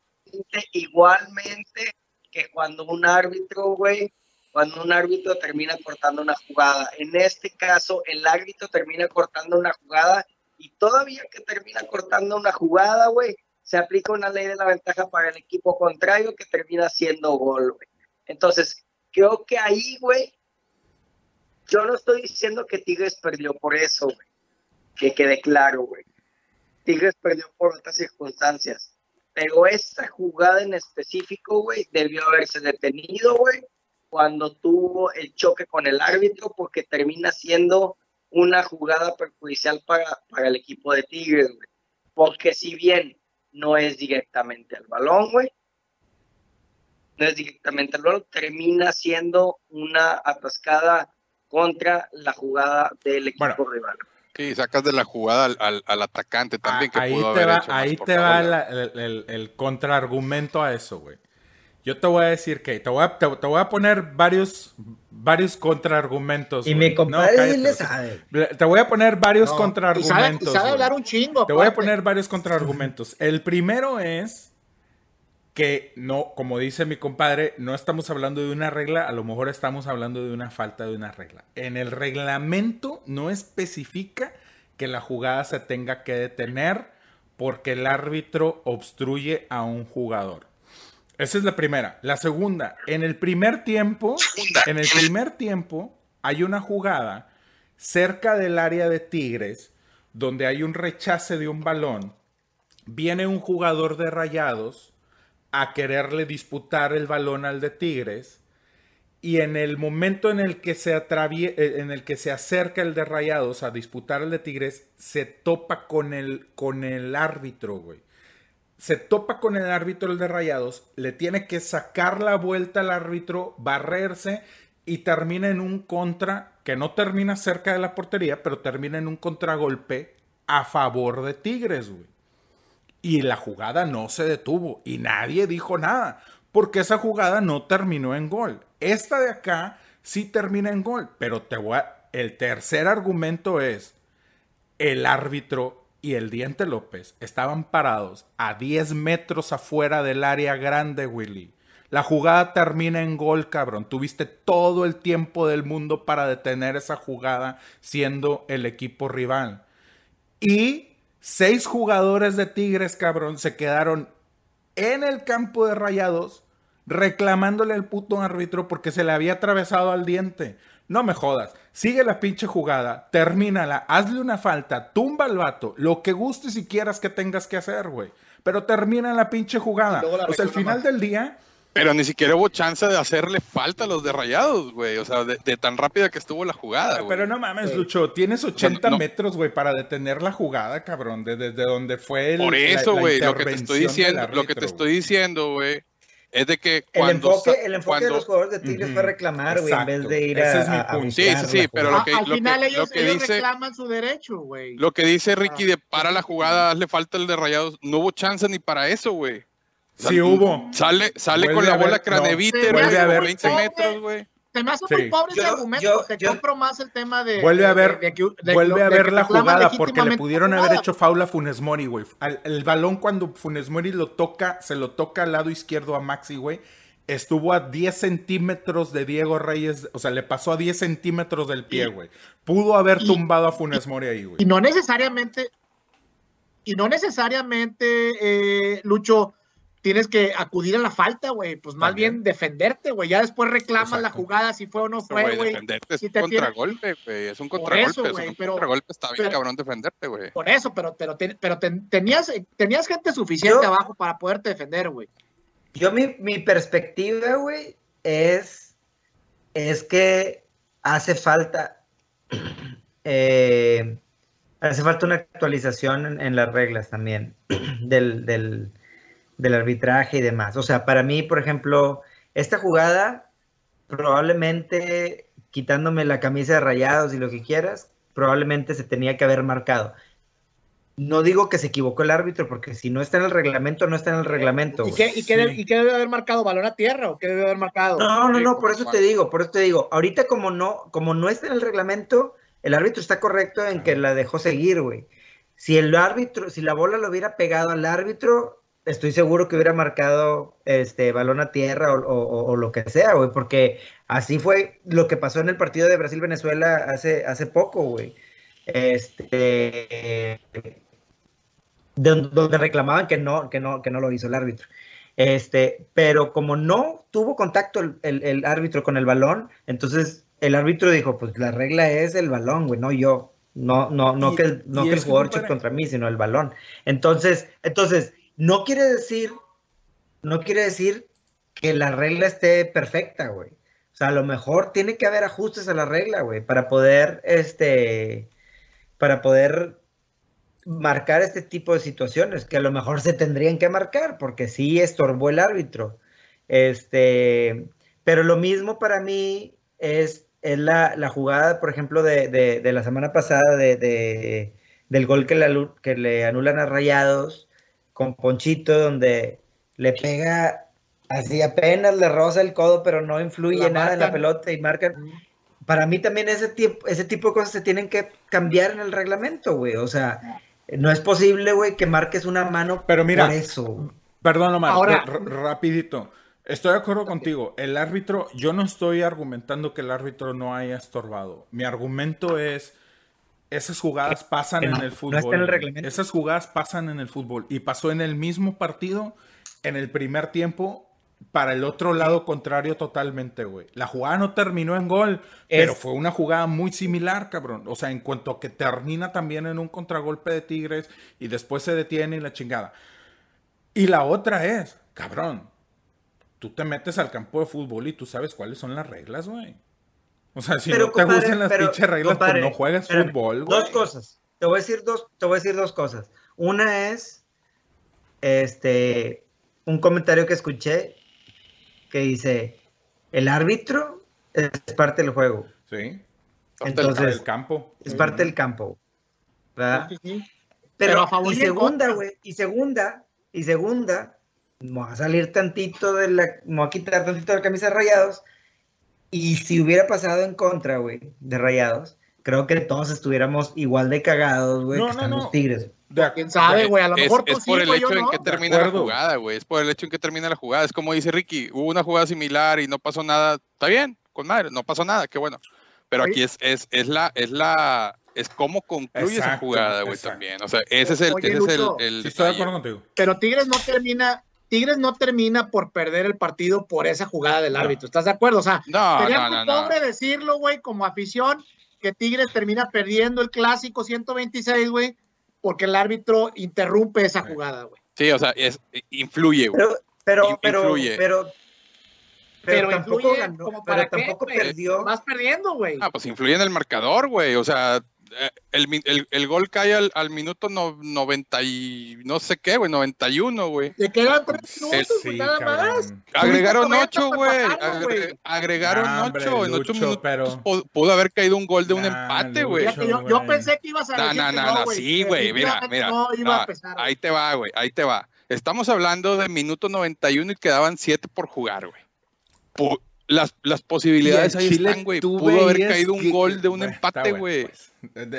Igualmente que cuando un árbitro, güey, cuando un árbitro termina cortando una jugada. En este caso, el árbitro termina cortando una jugada y todavía que termina cortando una jugada, güey, se aplica una ley de la ventaja para el equipo contrario que termina siendo gol, güey. Entonces, creo que ahí, güey, yo no estoy diciendo que Tigres perdió por eso, güey. Que quede claro, güey. Tigres perdió por otras circunstancias. Pero esta jugada en específico, güey, debió haberse detenido, güey, cuando tuvo el choque con el árbitro, porque termina siendo una jugada perjudicial para, para el equipo de Tigres, güey. Porque si bien no es directamente al balón, güey, no es directamente al balón, termina siendo una atascada contra la jugada del equipo Bueno. rival. Sí, sacas de la jugada al, al, al atacante también, que Ah, ahí pudo te haber va, hecho ahí te va la- el, el- el contraargumento a eso, güey. Yo te voy a decir que te voy a, te, te voy a poner varios, varios contraargumentos. Y mi compadre cállate, le sabe. Te voy a poner varios No, y sabe, y contraargumentos. sabe hablar un chingo. Te voy a poner varios contraargumentos. El primero es que no, como dice mi compadre, no estamos hablando de una regla, a lo mejor estamos hablando de una falta de una regla. En el reglamento no especifica que la jugada se tenga que detener porque el árbitro obstruye a un jugador. Esa es la primera. La segunda, en el primer tiempo, en el primer tiempo hay una jugada cerca del área de Tigres donde hay un rechace de un balón. Viene un jugador de Rayados a quererle disputar el balón al de Tigres y en el momento en el que se eh, en el que se acerca el de Rayados a disputar el de Tigres se topa con el con el árbitro, güey se topa con el árbitro el de Rayados, le tiene que sacar la vuelta al árbitro, barrerse y termina en un contra que no termina cerca de la portería, pero termina en un contragolpe a favor de Tigres, güey. Y la jugada no se detuvo y nadie dijo nada, porque esa jugada no terminó en gol. Esta de acá sí termina en gol, pero te voy el tercer argumento es el árbitro y el Diente López estaban parados a 10 metros afuera del área grande, Willy. La jugada termina en gol, cabrón. Tuviste todo el tiempo del mundo para detener esa jugada siendo el equipo rival. Y seis jugadores de Tigres, cabrón, se quedaron en el campo de rayados reclamándole al puto árbitro porque se le había atravesado al diente. No me jodas. Sigue la pinche jugada, termínala, hazle una falta, tumba al vato, lo que gustes y quieras que tengas que hacer, güey. Pero termina la pinche jugada. La O sea, al final del día, Pero ni siquiera hubo chance de hacerle falta a los de Rayados, güey. O sea, de, de tan rápida que estuvo la jugada, güey. Pero no mames, Lucho, tienes 80 no- metros, güey, para detener la jugada, cabrón, de- desde donde fue el, Por eso, güey, lo que te estoy diciendo, lo que te estoy diciendo, güey, es de que El cuando enfoque, el enfoque de los jugadores de Tigres Ujú. fue reclamar, güey, en vez de ir Ese a, es mi a. Sí, sí, sí, pero jugada. lo que- Ah, al final lo ellos, que ellos dice- reclaman su derecho, güey. Lo que dice Ricky de Ah, para la jugada, hazle falta el de Rayados, no hubo chance ni para eso, güey. Sí hubo. Sale, sale Vuelve con la bola no, craneviter, vuelve güey, a ver- 20 sí. metros, güey. Se me hace Sí. muy pobre ese Yo- argumento. yo- te yo- compro más el tema de. Vuelve a ver, de que- de- vuelve de a ver la jugada porque le pudieron haber hecho faula a Funes Mori, güey. Al- El balón cuando Funes Mori lo toca, se lo toca al lado izquierdo a Maxi, güey. estuvo a 10 centímetros de Diego Reyes, o sea, le pasó a 10 centímetros del pie, güey. Pudo haber y- tumbado a Funes Mori ahí, güey. Y no necesariamente, y no necesariamente, eh, Lucho, tienes que acudir a la falta, güey. Pues más También. bien defenderte, güey. Ya después reclamas la jugada si fue o no fue, güey, defenderte es Si un contragolpe, güey. Es un Por contragolpe. eso, es güey, un pero- contragolpe está bien pero- cabrón defenderte, güey. Por eso, pero, pero, ten- pero ten- tenías, tenías gente suficiente Yo- abajo para poderte defender, güey. Yo mi, mi perspectiva, güey, es, es que hace falta, eh, hace falta una actualización en, en las reglas también del, del, del arbitraje y demás. O sea, para mí, por ejemplo, esta jugada, probablemente quitándome la camisa de rayados y lo que quieras, probablemente se tenía que haber marcado. No digo que se equivocó el árbitro, porque si no está en el reglamento, no está en el reglamento. ¿Y qué, y, qué, Sí. ¿Y qué debe haber marcado? ¿Balón a tierra o qué debe haber marcado? No, no, no, por eso te digo, por eso te digo, ahorita como no, como no está en el reglamento, el árbitro está correcto en que la dejó seguir, güey. Si el árbitro, si la bola lo hubiera pegado al árbitro, estoy seguro que hubiera marcado este balón a tierra o, o- o lo que sea, güey, porque así fue lo que pasó en el partido de Brasil-Venezuela hace, hace poco, güey. Este de- donde reclamaban que no, que no, que no lo hizo el árbitro. Este, pero como no tuvo contacto el, el- el árbitro con el balón, entonces el árbitro dijo, pues la regla es el balón, güey, no yo. No, no, no Y- que el, no que el jugador choque contra mí, sino el balón. Entonces, entonces, no quiere decir, no quiere decir que la regla esté perfecta, güey. O sea, a lo mejor tiene que haber ajustes a la regla, güey, para poder, este, para poder marcar este tipo de situaciones que a lo mejor se tendrían que marcar porque sí estorbó el árbitro. Este, pero lo mismo para mí es, es la, la jugada, por ejemplo, de, de- de la semana pasada de, de- del gol que que le anulan a Rayados con Ponchito, donde le pega así apenas le roza el codo, pero no influye La nada en la pelota y marcan para mí también ese tipo, ese tipo de cosas se tienen que cambiar en el reglamento, güey. O sea, no es posible, güey, que marques una mano Pero mira, por eso. Perdón, Omar, Ahora- rapidito. Estoy de acuerdo contigo. El árbitro, yo no estoy argumentando que el árbitro no haya estorbado. Mi argumento es, esas jugadas pasan no- en el no fútbol. está en el güey. reglamento. Esas jugadas pasan en el fútbol. Y pasó en el mismo partido, en el primer tiempo, para el otro lado contrario totalmente, güey. La jugada no terminó en gol, pero fue una jugada muy similar, cabrón. O sea, en cuanto a que termina también en un contragolpe de Tigres y después se detiene y la chingada. Y la otra es, cabrón, tú te metes al campo de fútbol y tú sabes cuáles son las reglas, güey. O sea, si Pero, no te compadre, gustan las pero, pinches reglas, compadre, pues no juegas espérame, fútbol, güey. Dos cosas. Te voy a decir dos, te voy a decir dos cosas. Una es este un comentario que escuché que dice el árbitro es parte del juego. Sí, Entonces, del campo. es parte del campo. ¿verdad? Sí, sí, sí. Pero, Pero y segunda, güey, y segunda, y segunda, me voy a salir tantito de la, me voy a quitar tantito de la camisa de rayados, y si hubiera pasado en contra, güey, de rayados, creo que todos estuviéramos igual de cagados, güey, No, que no, están no. los tigres. ¿Quién sabe, güey? A lo Es, mejor es por el hecho yo en no. que termina la jugada, güey. Es por el hecho en que termina la jugada. Es como dice Ricky, hubo una jugada similar y no pasó nada. Está bien, con madre, no pasó nada, qué bueno. Pero aquí es, es, es la, es la, es cómo concluye esa jugada, güey, también. O sea, ese es el, Oye, ese es el, el Sí, estoy de acuerdo contigo. Pero Tigres no termina, Tigres no termina por perder el partido por esa jugada del árbitro. ¿Estás de acuerdo? O sea, No, sería no, muy no, no. pobre decirlo, güey, como afición, que Tigres termina perdiendo el clásico 126, güey, porque el árbitro interrumpe esa jugada, güey. Sí, o sea, es, influye, güey. Pero, pero, In- pero, influye. pero, pero, Pero, tampoco influye ganó, como pero para qué, tampoco perdió. Vas perdiendo, güey. Ah, pues influye en el marcador, güey. O sea, el, mi- el, el gol cae al, al minuto no, 90 y no sé qué, güey, 91, güey. Te quedan tres minutos, Sí, güey, nada más. Agregaron Tuviste 8, 90 güey. Agre- agregaron Nah, hombre, 8. En 8 Lucho, minutos pero- pudo haber caído un gol de un Nah, empate, güey. Yo, pensé que ibas a decir que no, güey, sí, güey, mira, mira. No iba a pesar. ahí te va, güey, ahí te va. Estamos hablando de minuto 91 y quedaban 7 por jugar, güey. Las, las posibilidades ahí Chile están, güey. Pudo haber caído un que- gol de un Bueno, empate, bueno, güey. pues.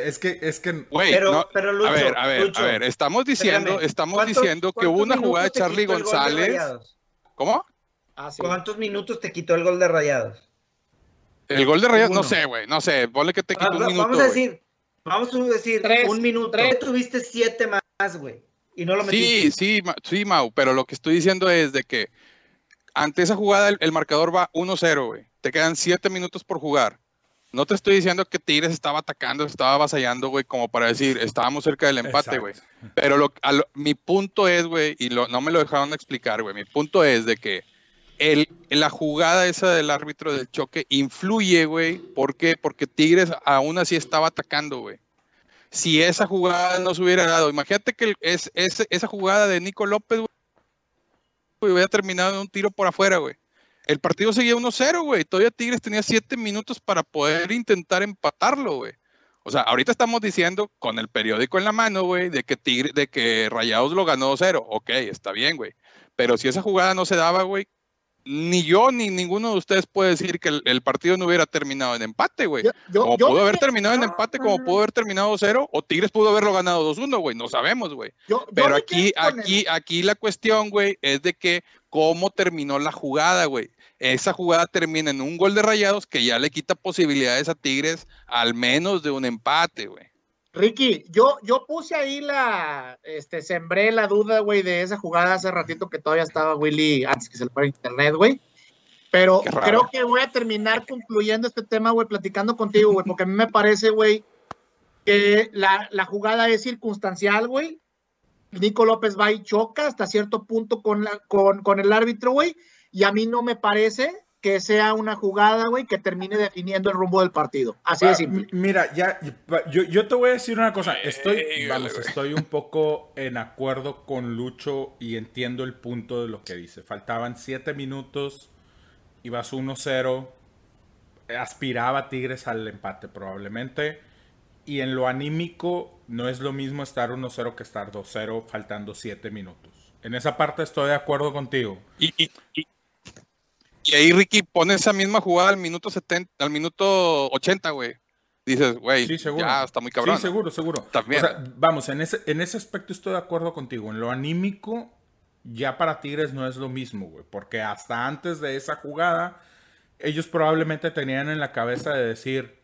Es que, es que Güey, Pero- no, pero, Lucho, a ver, a ver, Lucho, a ver, estamos diciendo, espérame, estamos ¿cuántos- diciendo que hubo una jugada de Charlie de González. ¿Cómo? Ah, sí. ¿Cuántos minutos te quitó el gol de Rayados? El gol de Rayados, no sé, güey, no sé. Ponle que te quitó un minuto. vamos a decir, vamos a decir Tres, un minuto. tres. Tuviste siete más, güey. Y no lo Sí, metiste. sí, Ma- sí, Mau, pero lo que estoy diciendo es de que ante esa jugada el, el marcador va 1-0, güey. Te quedan 7 minutos por jugar. No te estoy diciendo que Tigres estaba atacando, estaba avasallando, güey, como para decir, estábamos cerca del empate, güey. Pero lo, a lo- mi punto es, güey, y lo- no me lo dejaron explicar, güey. Mi punto es de que el, la jugada esa del árbitro del choque influye, güey. ¿Por qué? Porque Tigres aún así estaba atacando, güey. Si esa jugada no se hubiera dado, imagínate que es- esa jugada de Nico López, güey, hubiera terminado en un tiro por afuera, güey. El partido seguía 1-0, güey. Todavía Tigres tenía 7 minutos para poder intentar empatarlo, güey. O sea, ahorita estamos diciendo con el periódico en la mano, güey, de que Tigre, de que Rayados lo ganó 2-0. Ok, está bien, güey. Pero si esa jugada no se daba, güey, ni yo ni ninguno de ustedes puede decir que el, el partido no hubiera terminado en empate, güey. Yo- Como yo pudo haber terminado en empate, como pudo haber terminado 2-0, o Tigres pudo haberlo ganado 2-1, güey. No sabemos, güey. Pero aquí, aquí, aquí la cuestión, güey, es de que cómo terminó la jugada, güey. Esa jugada termina en un gol de rayados que ya le quita posibilidades a Tigres al menos de un empate, güey. Ricky, yo, yo puse ahí la, este, sembré la duda, güey, de esa jugada hace ratito que todavía estaba Willy antes que se le fuera internet, güey. Pero creo que voy a terminar concluyendo este tema, güey, platicando contigo, güey, porque a mí me parece, güey, que la, la jugada es circunstancial, güey. Nico López va y choca hasta cierto punto con, la, con, con el árbitro, güey, y a mí no me parece que sea una jugada, güey, que termine definiendo el rumbo del partido. Así de Ah, simple. Mira, ya, yo, yo te voy a decir una cosa. Estoy, vamos, estoy un poco en acuerdo con Lucho y entiendo el punto de lo que dice. Faltaban siete minutos, ibas 1-0, aspiraba Tigres al empate probablemente. Y en lo anímico no es lo mismo estar 1-0 que estar 2-0 faltando siete minutos. En esa parte estoy de acuerdo contigo. Y, y- y- y ahí Ricky pone esa misma jugada al minuto 70, al minuto 80, güey. Dices, güey, Sí, seguro. ya está muy cabrón. Sí, seguro, seguro. También. O sea, vamos, en ese, en ese aspecto estoy de acuerdo contigo. En lo anímico, ya para Tigres no es lo mismo, güey. Porque hasta antes de esa jugada, ellos probablemente tenían en la cabeza de decir,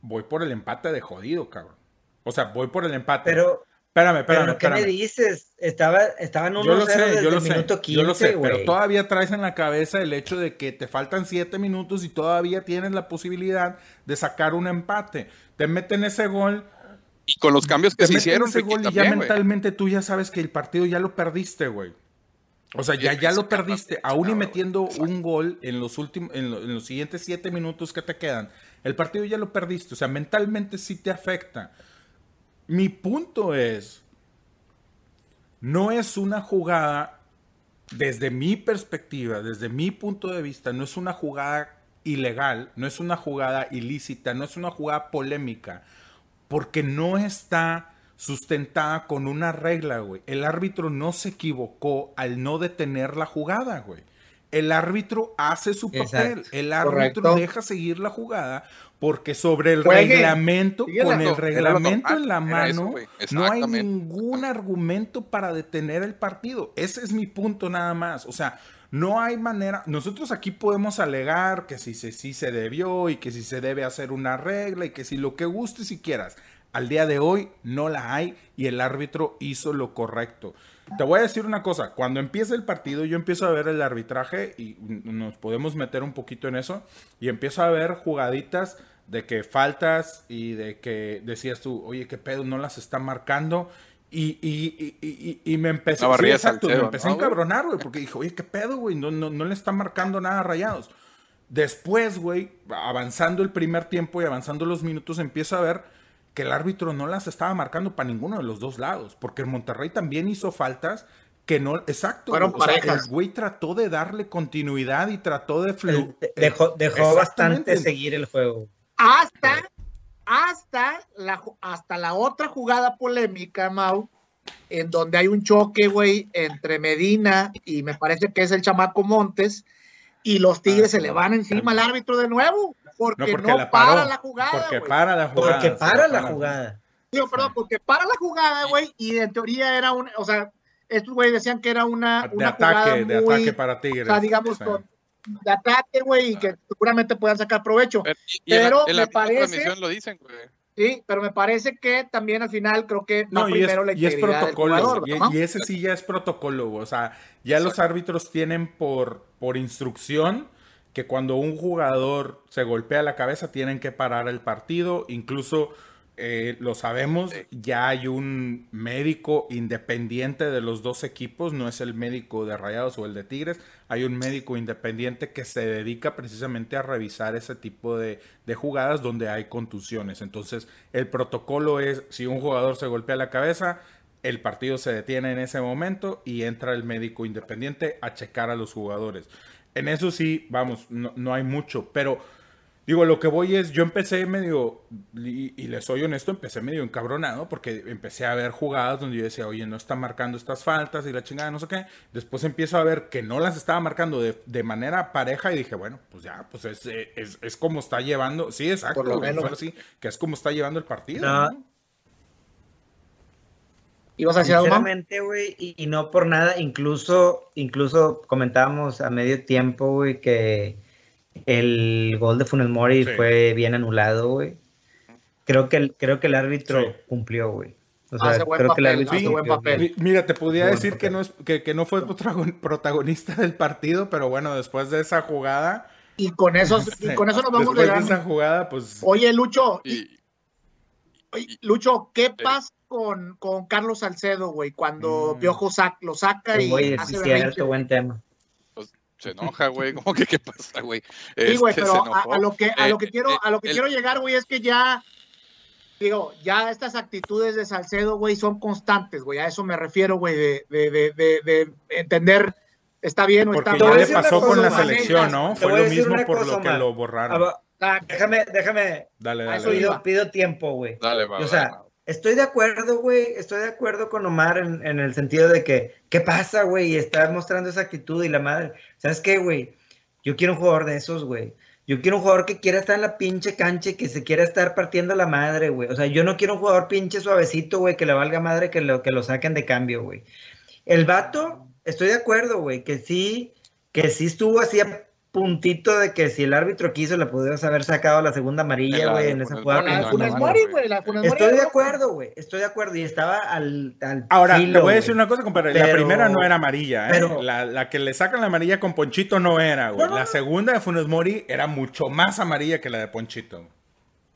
voy por el empate de jodido, cabrón. O sea, voy por el empate. Pero, espérame, espérame, pero ¿qué me dices? Estaba, estaban 1-0 Yo lo sé, desde yo lo el sé, minuto 15, yo lo sé, pero todavía traes en la cabeza el hecho de que te faltan siete minutos y todavía tienes la posibilidad de sacar un empate. Te meten ese gol, Y con los cambios que te se meten hicieron, ese gol y ya mentalmente tú ya sabes que el partido ya lo perdiste, güey. O sea, ya, ya lo perdiste. Aún y metiendo un gol en los últimos, en, lo- en los siguientes siete minutos que te quedan, el partido ya lo perdiste. O sea, mentalmente sí te afecta. Mi punto es, no es una jugada, desde mi perspectiva, desde mi punto de vista, no es una jugada ilegal, no es una jugada ilícita, no es una jugada polémica, porque no está sustentada con una regla, güey. El árbitro no se equivocó al no detener la jugada, güey. El árbitro hace su papel, Exacto. el árbitro Correcto. deja seguir la jugada porque sobre el Juegue. reglamento, Síguela. con el reglamento en la eso, mano, no hay ningún argumento para detener el partido. Ese es mi punto nada más. O sea, no hay manera. Nosotros aquí podemos alegar que si se, si se debió y que si se debe hacer una regla y que si lo que guste si quieras. Al día de hoy no la hay y el árbitro hizo lo correcto. Te voy a decir una cosa, cuando empieza el partido yo empiezo a ver el arbitraje y nos podemos meter un poquito en eso y empiezo a ver jugaditas de que faltas y de que decías tú, oye, qué pedo, no las está marcando. Y, y, y, y, y me empecé, sí, exacto, me empecé a encabronar, güey, porque dije, oye, qué pedo, güey, no, no, no le está marcando nada a rayados. Después, güey, avanzando el primer tiempo y avanzando los minutos, empiezo a ver que el árbitro no las estaba marcando para ninguno de los dos lados, porque el Monterrey también hizo faltas que no, exacto, Fueron sea, parejas. el güey trató de darle continuidad y trató de de- dejó dejó Exactamente. bastante seguir el juego. hasta, hasta la, hasta la otra jugada polémica, Mau, en donde hay un choque, güey, entre Medina y me parece que es el chamaco Montes, y los Tigres Ah, se le van encima al árbitro de nuevo, porque No, no, porque la paró, para la jugada, porque güey. para la jugada. Porque para la jugada. Digo, perdón, porque para la jugada, güey, y en teoría era un, o sea, estos güeyes decían que era una, De una ataque, jugada de muy, ataque para Tigres. o sea, digamos, Sí. con- de ataque, güey, y que seguramente puedan sacar provecho. Pero- en la- en me parece- lo dicen, güey. Sí, pero me parece que también al final creo que No, y es, primero la y es integridad del protocolo. jugador, y, ¿no? y ese sí ya es protocolo. O sea, ya los árbitros tienen por, por instrucción que cuando un jugador se golpea la cabeza tienen que parar el partido. Incluso eh, lo sabemos, ya hay un médico independiente de los dos equipos. No es el médico de Rayados o el de Tigres. Hay un médico independiente que se dedica precisamente a revisar ese tipo de, de jugadas donde hay contusiones. Entonces, el protocolo es, si un jugador se golpea la cabeza, el partido se detiene en ese momento y entra el médico independiente a checar a los jugadores. En eso sí, vamos, no, no hay mucho, pero digo, lo que voy es, yo empecé medio, y, y les soy honesto, empecé medio encabronado porque empecé a ver jugadas donde yo decía, oye, no está marcando estas faltas y la chingada, no sé qué. Después empiezo a ver que no las estaba marcando de, de manera pareja y dije, bueno, pues ya, pues es, es, es como está llevando, sí, exacto, Por lo menos. así, que es como está llevando el partido. No. ¿no? ¿Ibas a decir algo? Sinceramente, güey, y, y no por nada, incluso, incluso comentábamos a medio tiempo, güey, que el gol de Funes Mori Sí. fue bien anulado, güey. Creo que el, creo que el árbitro Sí. cumplió, güey. O sea, Hace buen creo que el árbitro hace buen papel. Mira, te podía decir que no, es, que, que no fue protagon- protagonista del partido, pero bueno, después de esa jugada, Y con, esos, y con eso nos vamos de después de esa jugada, pues Oye, Lucho, Y, oye, Lucho, ¿qué pasa con, con Carlos Salcedo, güey? Cuando Mm. Piojo sac- lo saca y Oye, sí, hace cierto, berrinche? buen tema. se enoja, güey. ¿Cómo que qué pasa, güey? Sí, güey, Este, pero a, lo que a lo que Eh, quiero eh, a lo que el- quiero llegar, güey, es que ya digo, ya estas actitudes de Salcedo, güey, son constantes, güey. A eso me refiero, güey, de, de, de, de, de entender está bien o porque está Te ya le pasó con la selección, ¿no? Fue lo mismo por cosa, lo que lo Ah, borraron. va- ah, déjame, déjame, Dale, a dale. eso dale. iba. pido, pido tiempo, güey. Dale, va, O va, sea, va. Estoy de acuerdo, güey. Estoy de acuerdo con Omar en, el sentido de que, ¿qué pasa, güey? Está mostrando esa actitud y la madre. ¿Sabes qué, güey? Yo quiero un jugador de esos, güey. Yo quiero un jugador que quiera estar en la pinche cancha y que se quiera estar partiendo la madre, güey. O sea, yo no quiero un jugador pinche suavecito, güey, que le valga madre que lo, que lo saquen de cambio, güey. El vato, estoy de acuerdo, güey, que sí, que sí estuvo así puntito de que si el árbitro quiso le pudieras haber sacado la segunda amarilla, la güey, en esa jugada. La de Estoy de acuerdo, güey. Estoy de acuerdo. Y estaba al. al Ahora, filo, te voy a decir una cosa, compadre. la primera no era amarilla, ¿eh? pero- la, la que le sacan la amarilla con Ponchito no era, güey. No, no, la no. segunda de Funes Mori era mucho más amarilla que la de Ponchito.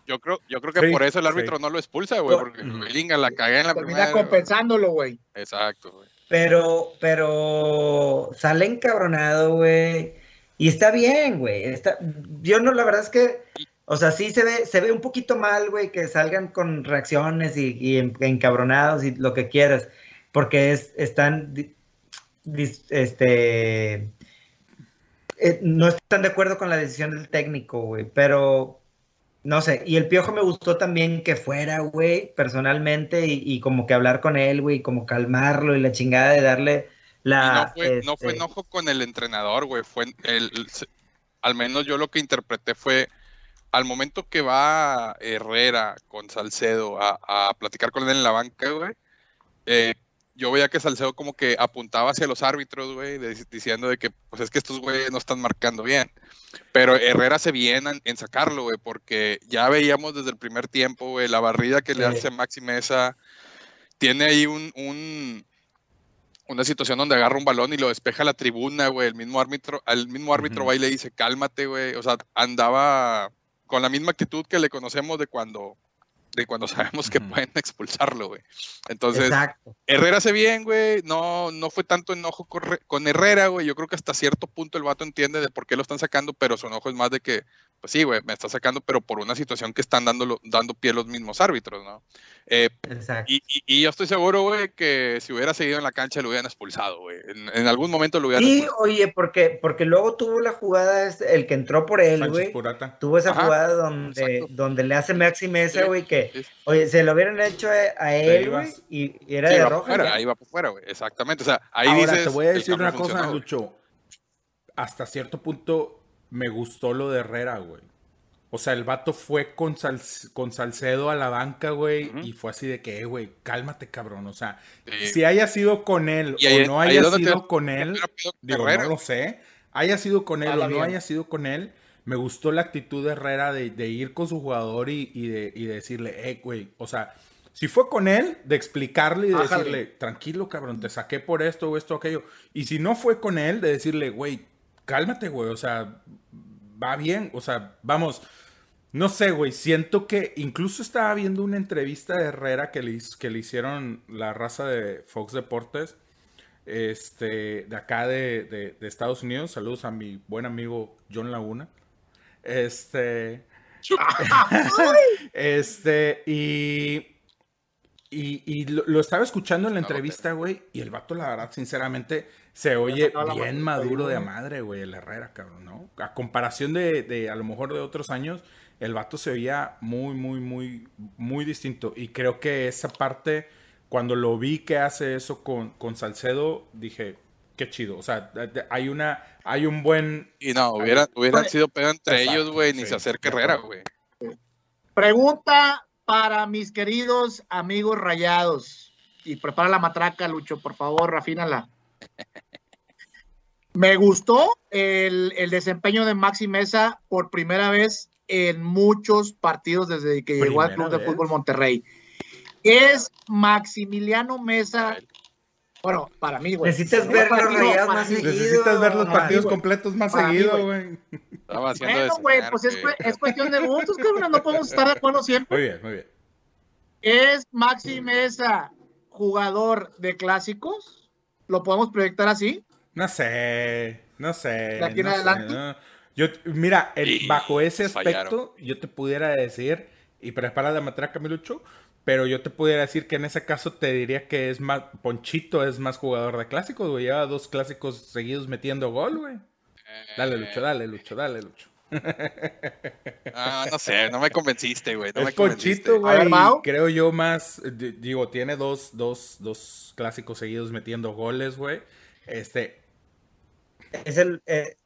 Yo creo, yo creo que Sí, por eso el árbitro sí. no lo expulsa, güey, porque Linga la cagué en la termina primera. compensándolo, güey. Exacto, güey. Pero, pero sale encabronado, güey. Y está bien, güey. Está... Yo no, la verdad es que, o sea, sí se ve, se ve un poquito mal, güey, que salgan con reacciones y, y en- encabronados y lo que quieras. Porque es, están, este, eh, no están de acuerdo con la decisión del técnico, güey. Pero, no sé. Y el piojo me gustó también que fuera, güey, personalmente y, y como que hablar con él, güey, como calmarlo y la chingada de darle la. no fue, no fue este, enojo con el entrenador, güey. Fue el, al menos yo lo que interpreté fue al momento que va Herrera con Salcedo a, a platicar con él en la banca, güey. eh, yo veía que Salcedo como que apuntaba hacia los árbitros, güey, de- diciendo de que pues es que estos güeyes no están marcando bien. Pero Herrera se viene en, en sacarlo, güey, porque ya veíamos desde el primer tiempo, güey, la barrida que le hace Maxi Mesa. Tiene ahí un, un- una situación donde agarra un balón y lo despeja a la tribuna, güey. El mismo árbitro, al mismo árbitro va y le dice, cálmate, güey. O sea, andaba con la misma actitud que le conocemos de cuando, de cuando sabemos que pueden expulsarlo, güey. Entonces, Exacto. Herrera hace bien, güey. No, no fue tanto enojo con Herrera, güey. Yo creo que hasta cierto punto el vato entiende de por qué lo están sacando, pero su enojo es más de que, pues sí, güey, me está sacando, pero por una situación que están dando, dando pie los mismos árbitros, ¿no? Eh, Exacto. y, y- y yo estoy seguro, güey, que si hubiera seguido en la cancha lo hubieran expulsado, güey. En, en algún momento lo hubieran Y expulsado. oye, porque, porque luego tuvo la jugada, este, el que entró por él, güey. Tuvo esa Ajá, jugada donde, exacto. donde le hace Maxi Mesa, Sí, güey, que, sí. oye, se lo hubieran hecho a, él, güey, y, y era Sí, de roja. fuera, ahí va por fuera, güey. Exactamente. O sea, ahí Ahora, dices. te voy a decir una cosa. Lucho. Hasta cierto punto me gustó lo de Herrera, güey. O sea, el vato fue con, Sal- con Salcedo a la banca, güey, y fue así de que, eh, güey, cálmate, cabrón. O sea, Sí. si haya sido con él Y ahí- o no haya sido te- con él, digo, Herrera. no lo sé, haya sido con él o no bien. haya sido con él, me gustó la actitud de Herrera de, de ir con su jugador y, y de, y de decirle, eh, güey, o sea, si fue con él, de explicarle y de decirle, tranquilo, cabrón, te saqué por esto o esto o aquello. Y si no fue con él, de decirle, güey, cálmate, güey, o sea, va bien, o sea, vamos. No sé, güey, siento que incluso estaba viendo una entrevista de Herrera que le, que le hicieron la raza de Fox Deportes, este, de acá de, de- de Estados Unidos. Saludos a mi buen amigo John Laguna. Este, este, y, y, y lo, lo estaba escuchando en la entrevista, güey, y el vato, la verdad, sinceramente, se oye bien maduro de madre, güey, el Herrera, cabrón, ¿no? A comparación de, de, a lo mejor de otros años, el vato se oía muy, muy, muy, muy distinto. Y creo que esa parte, cuando lo vi que hace eso con, con Salcedo, dije, qué chido. O sea, hay una, hay un buen... Y no, hubiera, hubieran sido pedo entre exacto, ellos, güey, ni se acerca Herrera, güey. Pregunta para mis queridos amigos rayados. Y prepara la matraca, Lucho, por favor, rafínala. Me gustó el, el desempeño de Maxi Mesa por primera vez en muchos partidos desde que llegó al Club de. Fútbol Monterrey. Es Maximiliano Mesa. Bueno, para mí, güey. Necesitas ver los para más seguido. Necesitas ver los partidos completos más Para seguido, güey. Bueno, güey, pues es, es cuestión de gustos, cabrón. No podemos estar de acuerdo siempre. Muy bien, muy bien. ¿Es Maxi Mesa jugador de clásicos? ¿Lo podemos proyectar así? No sé, no sé. ¿De aquí en sé, adelante? no. Yo, mira, el- bajo ese fallaron. aspecto, yo te pudiera decir, y prepara la matraca, Milucho, pero yo te pudiera decir que en ese caso te diría que es más, Ponchito es más jugador de clásicos, güey. Lleva dos clásicos seguidos metiendo gol, güey. Dale, Lucho, dale, Lucho, dale, Lucho. Ah, no sé, no me convenciste, güey. No me es convenciste. Ponchito, güey. Creo yo más, di- digo, tiene dos, dos, dos clásicos seguidos metiendo goles, güey. Este, Es el, eh,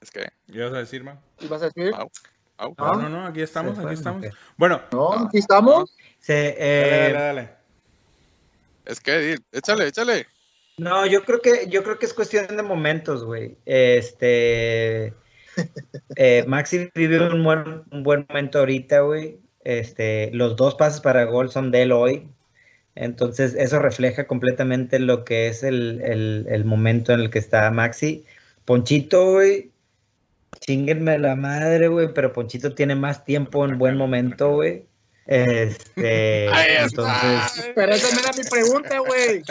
Es que, ¿qué vas a decir, man? ¿Y vas a decir? Ah. No, no, no, aquí estamos, Se aquí estamos. Bueno, No, aquí estamos. se, dale, eh, dale, dale. Es que, échale, échale. No, yo creo que, yo creo que es cuestión de momentos, güey. Este eh, Maxi vive un buen, un buen momento ahorita, güey. Este, los dos pases para gol son de él hoy. Entonces, eso refleja completamente lo que es el, el- el momento en el que está Maxi. Ponchito, güey. Chinguenme la madre, güey. Pero Ponchito tiene más tiempo en buen momento, güey. Este, Ahí está. entonces, Pero esa no era mi pregunta, güey.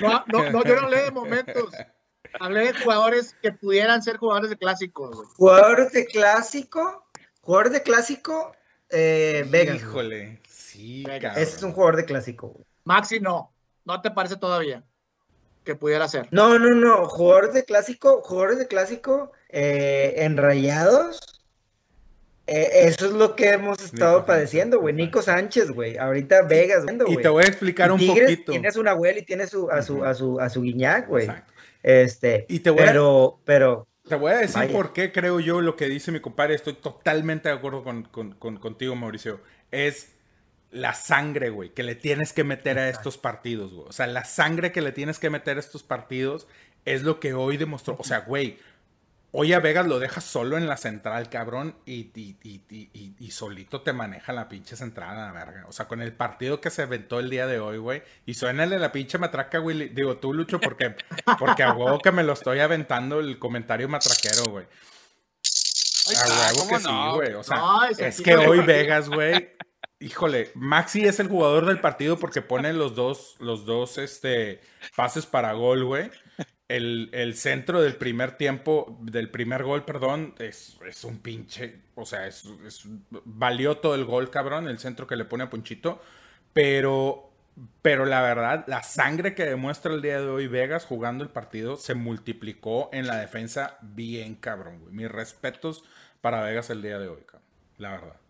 No, no, no, yo no hablé de momentos. Hablé de jugadores que pudieran ser jugadores de clásicos, güey. Jugadores de clásico, jugador de clásico, eh, Vegas. Híjole, sí, Vegas. Ese es un jugador de clásico. Maxi no. ¿No te parece todavía que pudiera ser? No, no, no. Jugadores de clásico, jugadores de clásico eh, enrayados. Eh, eso es lo que hemos estado Sánchez. padeciendo, güey. Nico Sánchez, güey. Ahorita Vegas, Y güey. te voy a explicar un Tigres poquito. Tiene a su Nahuel y tiene su, a su, a su, a su Guiñac, güey. Exacto. Este, Y te voy a- pero, pero, Te voy a decir Vaya. por qué creo yo lo que dice mi compadre. Estoy totalmente de acuerdo con, con- con- contigo, Mauricio. Es la sangre, güey, que le tienes que meter a estos partidos, güey. O sea, la sangre que le tienes que meter a estos partidos es lo que hoy demostró. O sea, güey, hoy a Vegas lo dejas solo en la central, cabrón, y, y- y- y- solito te maneja la pinche central a la verga. O sea, con el partido que se aventó el día de hoy, güey, y suénale la pinche matraca, güey. Digo, tú, Lucho, porque, porque a huevo que me lo estoy aventando el comentario matraquero, güey. A huevo ¿cómo que sí, güey. O sea, No, es que hoy Vegas, güey. Híjole, Maxi es el jugador del partido porque pone los dos, los dos este, pases para gol, güey. El, el centro del primer tiempo, del primer gol, perdón, es, es un pinche. O sea, es, valió todo el gol, cabrón, el centro que le pone a Ponchito. Pero, pero la verdad, la sangre que demuestra el día de hoy Vegas jugando el partido se multiplicó en la defensa bien, cabrón. Mis respetos para Vegas el día de hoy, cabrón. La verdad.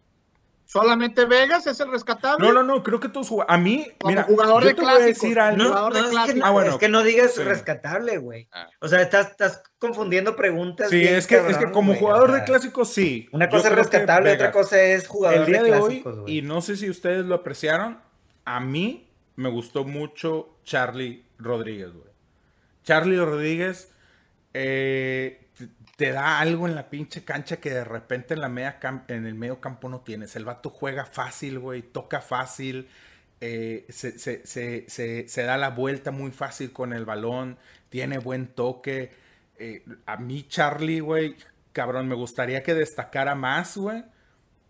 Solamente Vegas es el rescatable. No, no, no, creo que todos jugadores. A mí, Como mira, jugador yo de te voy a clásicos. decir algo. No, jugador de no, es, que, clásico. no- Ah, bueno, es que no digas sí. rescatable, güey. Ah. O sea, estás, estás confundiendo preguntas. Sí, es que, es que como güey, jugador de clásicos, sí. Una Yo cosa es rescatable, otra cosa es jugador El día de de clásicos, hoy, güey. y no sé si ustedes lo apreciaron, a mí me gustó mucho Charlie Rodríguez, güey. Charlie Rodríguez eh, te- da algo en la pinche cancha que de repente en, la media en el medio campo no tienes. El vato juega fácil, güey, toca fácil, eh, se, se- se- se- se da la vuelta muy fácil con el balón, tiene buen toque. Eh, a mí Charlie, güey, cabrón, me gustaría que destacara más, güey.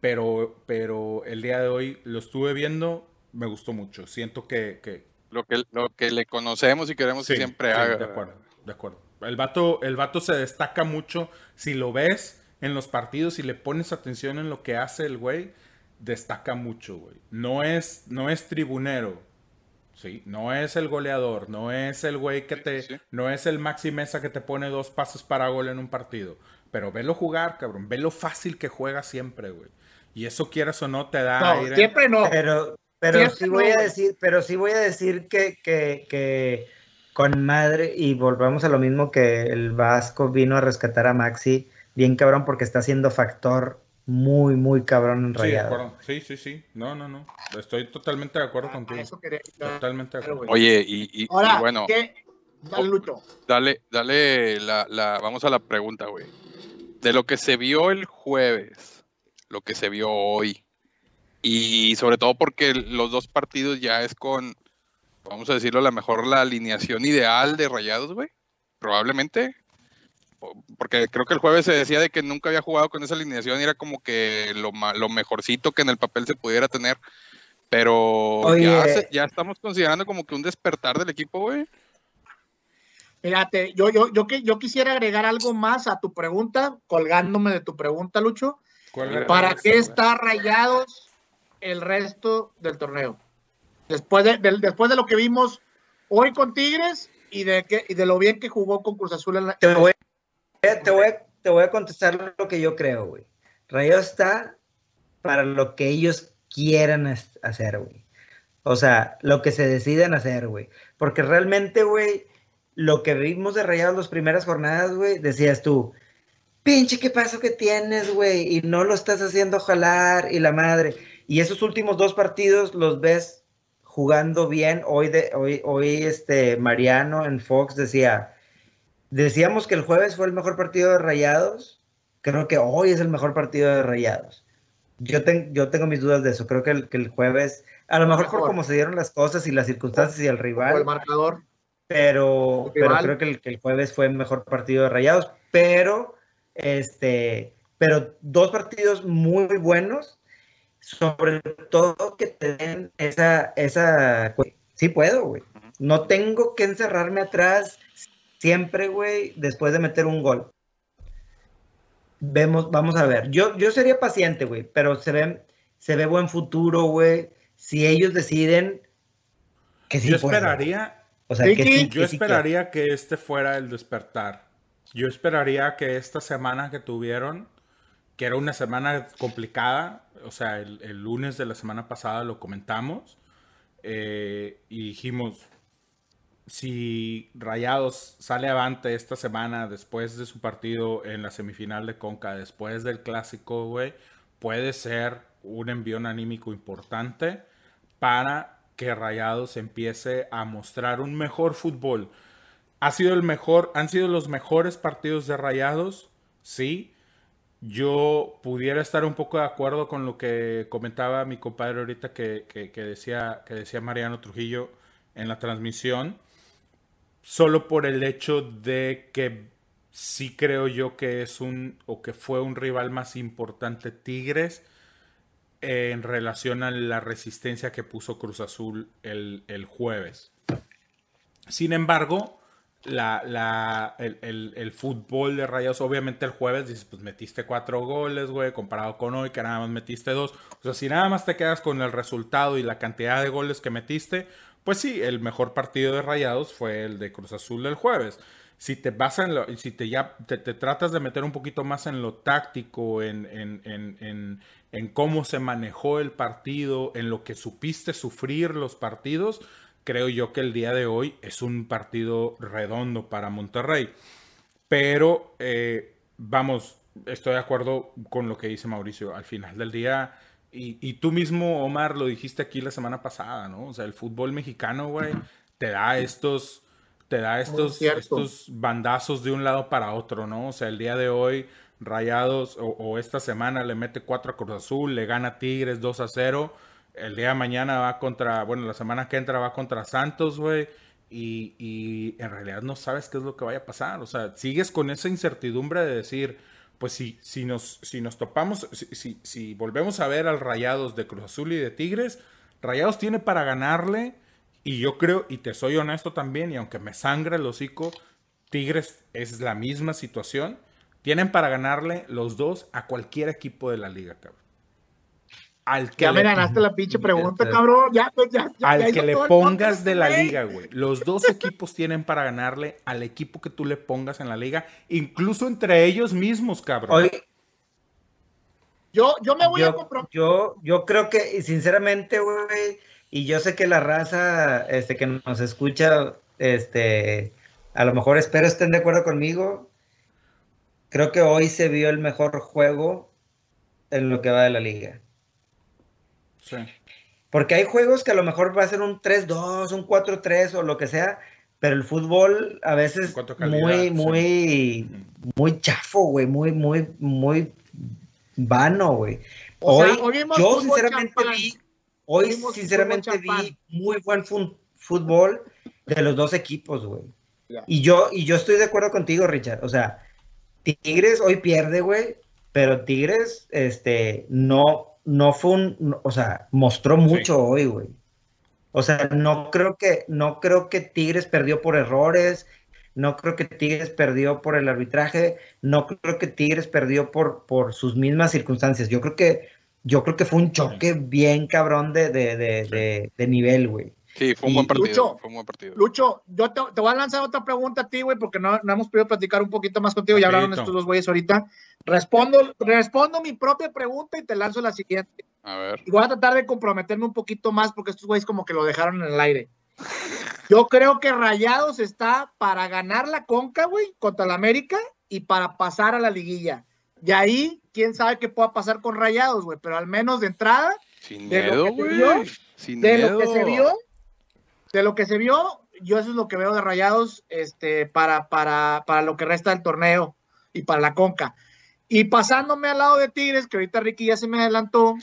Pero, pero el día de hoy lo estuve viendo, me gustó mucho. Siento que, que, Lo que, lo que le conocemos y queremos que siempre sí, haga. De acuerdo, de acuerdo. El vato, el vato se destaca mucho. Si lo ves en los partidos y le pones atención en lo que hace el güey, destaca mucho, güey. No es, no es tribunero. Sí, no es el goleador, no es el güey que te, sí. no es el Maxi Mesa que te pone dos pases para gol en un partido. Pero velo jugar, cabrón, ve lo fácil que juega siempre, güey. Y eso quieras o no te da No, aire. siempre no. Pero, pero Siempre sí voy no, a decir, pero sí voy a decir que, que, que con madre, y volvamos a lo mismo que el Vasco vino a rescatar a Maxi, bien cabrón, porque está siendo factor muy, muy cabrón en Sí, Rayados. acuerdo. Sí, sí, sí. No, no, no. Estoy totalmente de acuerdo A contigo. eso quería. Totalmente de acuerdo. Oye, y, y- y Ahora, bueno, ¿qué? Dale, dale, dale la, la, vamos a la pregunta, güey. De lo que se vio el jueves, lo que se vio hoy, y sobre todo porque los dos partidos ya es con, vamos a decirlo, a lo mejor la alineación ideal de Rayados, güey. Probablemente. Porque creo que el jueves se decía de que nunca había jugado con esa alineación y era como que lo, lo mejorcito que en el papel se pudiera tener. Pero Oye. ya, se- ya estamos considerando como que un despertar del equipo, güey. Fíjate, yo, yo, yo, que- yo quisiera agregar algo más a tu pregunta, colgándome de tu pregunta, Lucho. ¿Para qué está rayados el resto del torneo? Después de, después de lo que vimos hoy con Tigres y de, que, y de lo bien que jugó con Cruz Azul en la... Te voy, te, voy, te voy a contestar lo que yo creo, güey. Rayados está para lo que ellos quieran hacer, güey. O sea, lo que se deciden hacer, güey. Porque realmente, güey, lo que vimos de Rayados las primeras jornadas, güey, decías tú, pinche, ¿qué paso que tienes, güey? Y no lo estás haciendo jalar y la madre. Y esos últimos dos partidos los ves jugando bien. Hoy, de, hoy, hoy este, Mariano en Fox decía, decíamos que el jueves fue el mejor partido de Rayados. Creo que hoy es el mejor partido de Rayados. Yo, ten- yo tengo mis dudas de eso. Creo que el, que el jueves, a lo mejor por cómo se dieron las cosas y las circunstancias y el o el rival, marcador. pero, El pero rival. creo que el, que el jueves fue el mejor partido de Rayados. Pero, este, pero dos partidos muy buenos, sobre todo que te den esa, esa, sí puedo, güey. No tengo que encerrarme atrás siempre, güey, después de meter un gol. Vemos, vamos a ver. Yo, yo sería paciente, güey, pero se ve, se ve buen futuro, güey. Si ellos deciden que sí Yo esperaría, O sea, que sí, yo que sí esperaría que este fuera el despertar. Yo esperaría que esta semana que tuvieron, que era una semana complicada, o sea, el, lunes de la semana pasada lo comentamos eh, y dijimos, si Rayados sale avante esta semana después de su partido en la semifinal de Conca, después del clásico, güey, puede ser un envión anímico importante para que Rayados empiece a mostrar un mejor fútbol. Ha sido el mejor, han sido los mejores partidos de Rayados, sí. Yo pudiera estar un poco de acuerdo con lo que comentaba mi compadre ahorita que, que- que decía, que decía Mariano Trujillo en la transmisión, solo por el hecho de que sí creo yo que es un, o que fue un rival más importante Tigres en relación a la resistencia que puso Cruz Azul el, el jueves. Sin embargo, la, el, el- fútbol de Rayados, obviamente el jueves dices, pues metiste cuatro goles, güey, comparado con hoy que nada más metiste dos. O sea, si nada más te quedas con el resultado y la cantidad de goles que metiste, pues sí, el mejor partido de Rayados fue el de Cruz Azul del jueves. Si te vas en lo, si te ya te, te tratas de meter un poquito más en lo táctico, en, en, en, en cómo se manejó el partido, en lo que supiste sufrir los partidos, creo yo que el día de hoy es un partido redondo para Monterrey. Pero eh, vamos, estoy de acuerdo con lo que dice Mauricio. Al final del día, y, y, tú mismo, Omar, lo dijiste aquí la semana pasada, ¿no? O sea, el fútbol mexicano, güey, te da estos, te da estos, estos bandazos de un lado para otro, ¿no? O sea, el día de hoy, Rayados, o, o esta semana le mete 4 a Cruz Azul, le gana Tigres 2 a 0. El día de mañana va contra, bueno, la semana que entra va contra Santos, güey. Y, y, en realidad no sabes qué es lo que vaya a pasar. O sea, sigues con esa incertidumbre de decir, pues si, si, nos, si nos topamos, si, si, si, volvemos a ver al Rayados de Cruz Azul y de Tigres, Rayados tiene para ganarle. Y yo creo, y te soy honesto también, y aunque me sangra el hocico, Tigres es la misma situación. Tienen para ganarle los dos a cualquier equipo de la liga, cabrón. Al que ya le, me ganaste la pinche pregunta, cabrón. Ya, pues, ya, ya, al que le pongas de la liga, güey. Los dos equipos tienen para ganarle al equipo que tú le pongas en la liga, incluso entre ellos mismos, cabrón. Oye, yo, yo me voy yo, a comprometer. Yo, yo creo que, sinceramente, güey, y yo sé que la raza este, que nos escucha, este, a lo mejor espero estén de acuerdo conmigo. Creo que hoy se vio el mejor juego en lo que va de la liga. Sí. Porque hay juegos que a lo mejor va a ser un 3-2, un 4-3 o lo que sea, pero el fútbol a veces calidad, muy, muy, sí. muy chafo, güey, muy, muy, muy vano, güey. Hoy, sea, hoy yo sinceramente champán. vi, hoy Vimos sinceramente vi muy buen fútbol de los dos equipos, güey. Yeah. Y yo, y yo estoy de acuerdo contigo, Richard. O sea, Tigres hoy pierde, güey, pero Tigres, este, no, no fue un, o sea, mostró mucho sí. hoy, güey. O sea, no creo que, no creo que Tigres perdió por errores, no creo que Tigres perdió por el arbitraje, no creo que Tigres perdió por, por sus mismas circunstancias. Yo creo que, yo creo que fue un choque bien cabrón de, de, de, de, de nivel, güey. Sí, fue un buen partido. Lucho, fue un buen partido. Lucho yo te, te, voy a lanzar otra pregunta a ti, güey, porque no, no, hemos podido platicar un poquito más contigo. Ya hablaron estos dos güeyes ahorita. Respondo, respondo mi propia pregunta y te lanzo la siguiente. A ver. Y voy a tratar de comprometerme un poquito más porque estos güeyes como que lo dejaron en el aire. Yo creo que Rayados está para ganar la Conca, güey, contra la América y para pasar a la liguilla. Y ahí, quién sabe qué pueda pasar con Rayados, güey, pero al menos de entrada, Sin de miedo, güey. de miedo. lo que se vio, de lo que se vio, yo eso es lo que veo de Rayados este, para, para, para lo que resta del torneo y para la Conca. Y pasándome al lado de Tigres, que ahorita Ricky ya se me adelantó,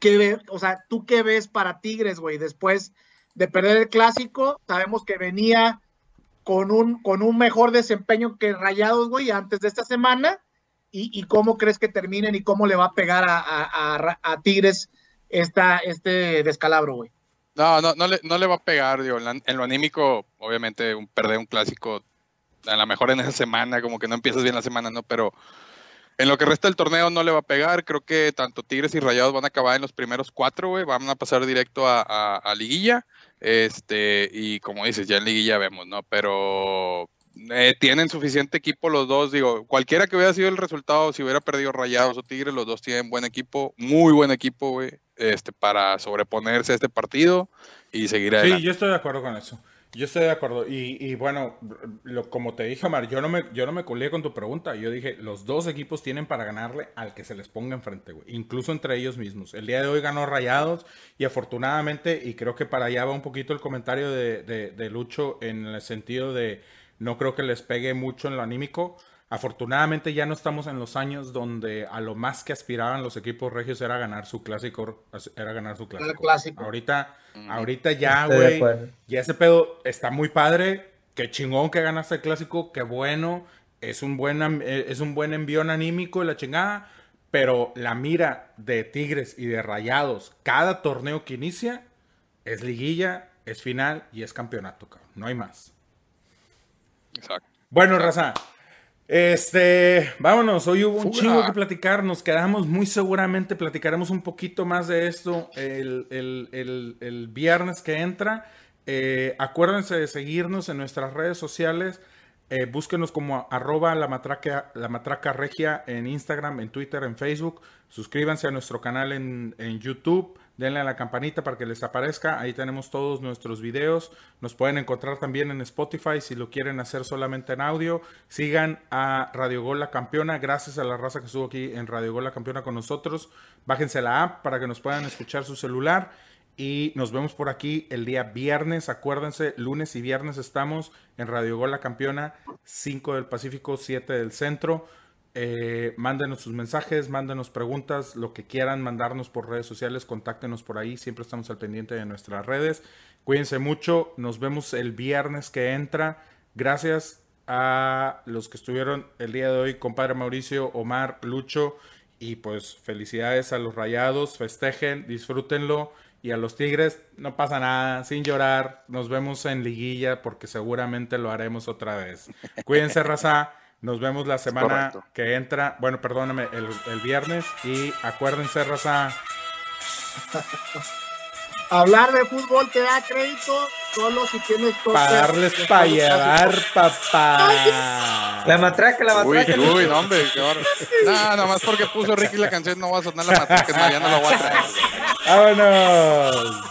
¿qué ve, o sea, ¿tú qué ves para Tigres, güey? Después de perder el clásico, sabemos que venía con un, con un mejor desempeño que Rayados, güey, antes de esta semana. ¿Y, y cómo crees que terminen y cómo le va a pegar a, a, a, a Tigres esta, este descalabro, güey? No, no, no le, no le va a pegar, digo, en, lo anímico, obviamente, un, perder un clásico, a lo mejor en esa semana, como que no empiezas bien la semana, ¿no? Pero en lo que resta del torneo no le va a pegar, creo que tanto Tigres y Rayados van a acabar en los primeros cuatro, güey, van a pasar directo a, a, a, Liguilla, este, y como dices, ya en Liguilla vemos, ¿no? Pero eh, tienen suficiente equipo los dos, digo, cualquiera que hubiera sido el resultado, si hubiera perdido Rayados o Tigres, los dos tienen buen equipo, muy buen equipo, güey, este, para sobreponerse a este partido y seguir adelante. Sí, yo estoy de acuerdo con eso. Yo estoy de acuerdo. Y, y bueno, lo, como te dije, Omar, yo no, me, yo no me colé con tu pregunta. Yo dije, los dos equipos tienen para ganarle al que se les ponga enfrente, güey. Incluso entre ellos mismos. El día de hoy ganó Rayados y afortunadamente, y creo que para allá va un poquito el comentario de, de, de Lucho en el sentido de no creo que les pegue mucho en lo anímico. Afortunadamente ya no estamos en los años donde a lo más que aspiraban los equipos regios era ganar su clásico, era ganar su clásico. clásico. Ahorita, mm. ahorita ya, güey, ya ese pedo está muy padre. Qué chingón que ganaste el clásico, qué bueno. Es un buen, es un buen envión anímico y la chingada. Pero la mira de Tigres y de Rayados, cada torneo que inicia es liguilla, es final y es campeonato, cabrón. No hay más. Exacto. Bueno, Raza, Este, vámonos, hoy hubo un Fuga. chingo que platicar, nos quedamos muy seguramente, platicaremos un poquito más de esto el, el- el- el viernes que entra. Eh, acuérdense de seguirnos en nuestras redes sociales, eh, búsquenos como arroba la matraca, la matraca regia en Instagram, en Twitter, en Facebook, suscríbanse a nuestro canal en, en YouTube, denle a la campanita para que les aparezca, ahí tenemos todos nuestros videos, nos pueden encontrar también en Spotify si lo quieren hacer solamente en audio, sigan a Radio Gol La Campeona, gracias a la raza que estuvo aquí en Radio Gol La Campeona con nosotros, bájense la app para que nos puedan escuchar su celular. Y nos vemos por aquí el día viernes. Acuérdense, lunes y viernes estamos en Radio Gol La Campeona, 5 del Pacífico, 7 del Centro. Eh, mándenos sus mensajes, mándenos preguntas, lo que quieran mandarnos por redes sociales, contáctenos por ahí. Siempre estamos al pendiente de nuestras redes. Cuídense mucho. Nos vemos el viernes que entra. Gracias a los que estuvieron el día de hoy, compadre Mauricio, Omar, Lucho. Y pues felicidades a los rayados, festejen, disfrútenlo. Y a los Tigres, no pasa nada, sin llorar. Nos vemos en liguilla porque seguramente lo haremos otra vez. Cuídense, raza. Nos vemos la semana correcto. que entra. Bueno, perdóname, el, el viernes. Y acuérdense, raza. Hablar de fútbol te da crédito solo si tienes Para darles para llevar, papá. La matraca, la Uy, matraca. uy, no, hombre. No, nomás porque puso Ricky la canción no va a sonar la matraca, no, ya no la voy a traer. Vámonos.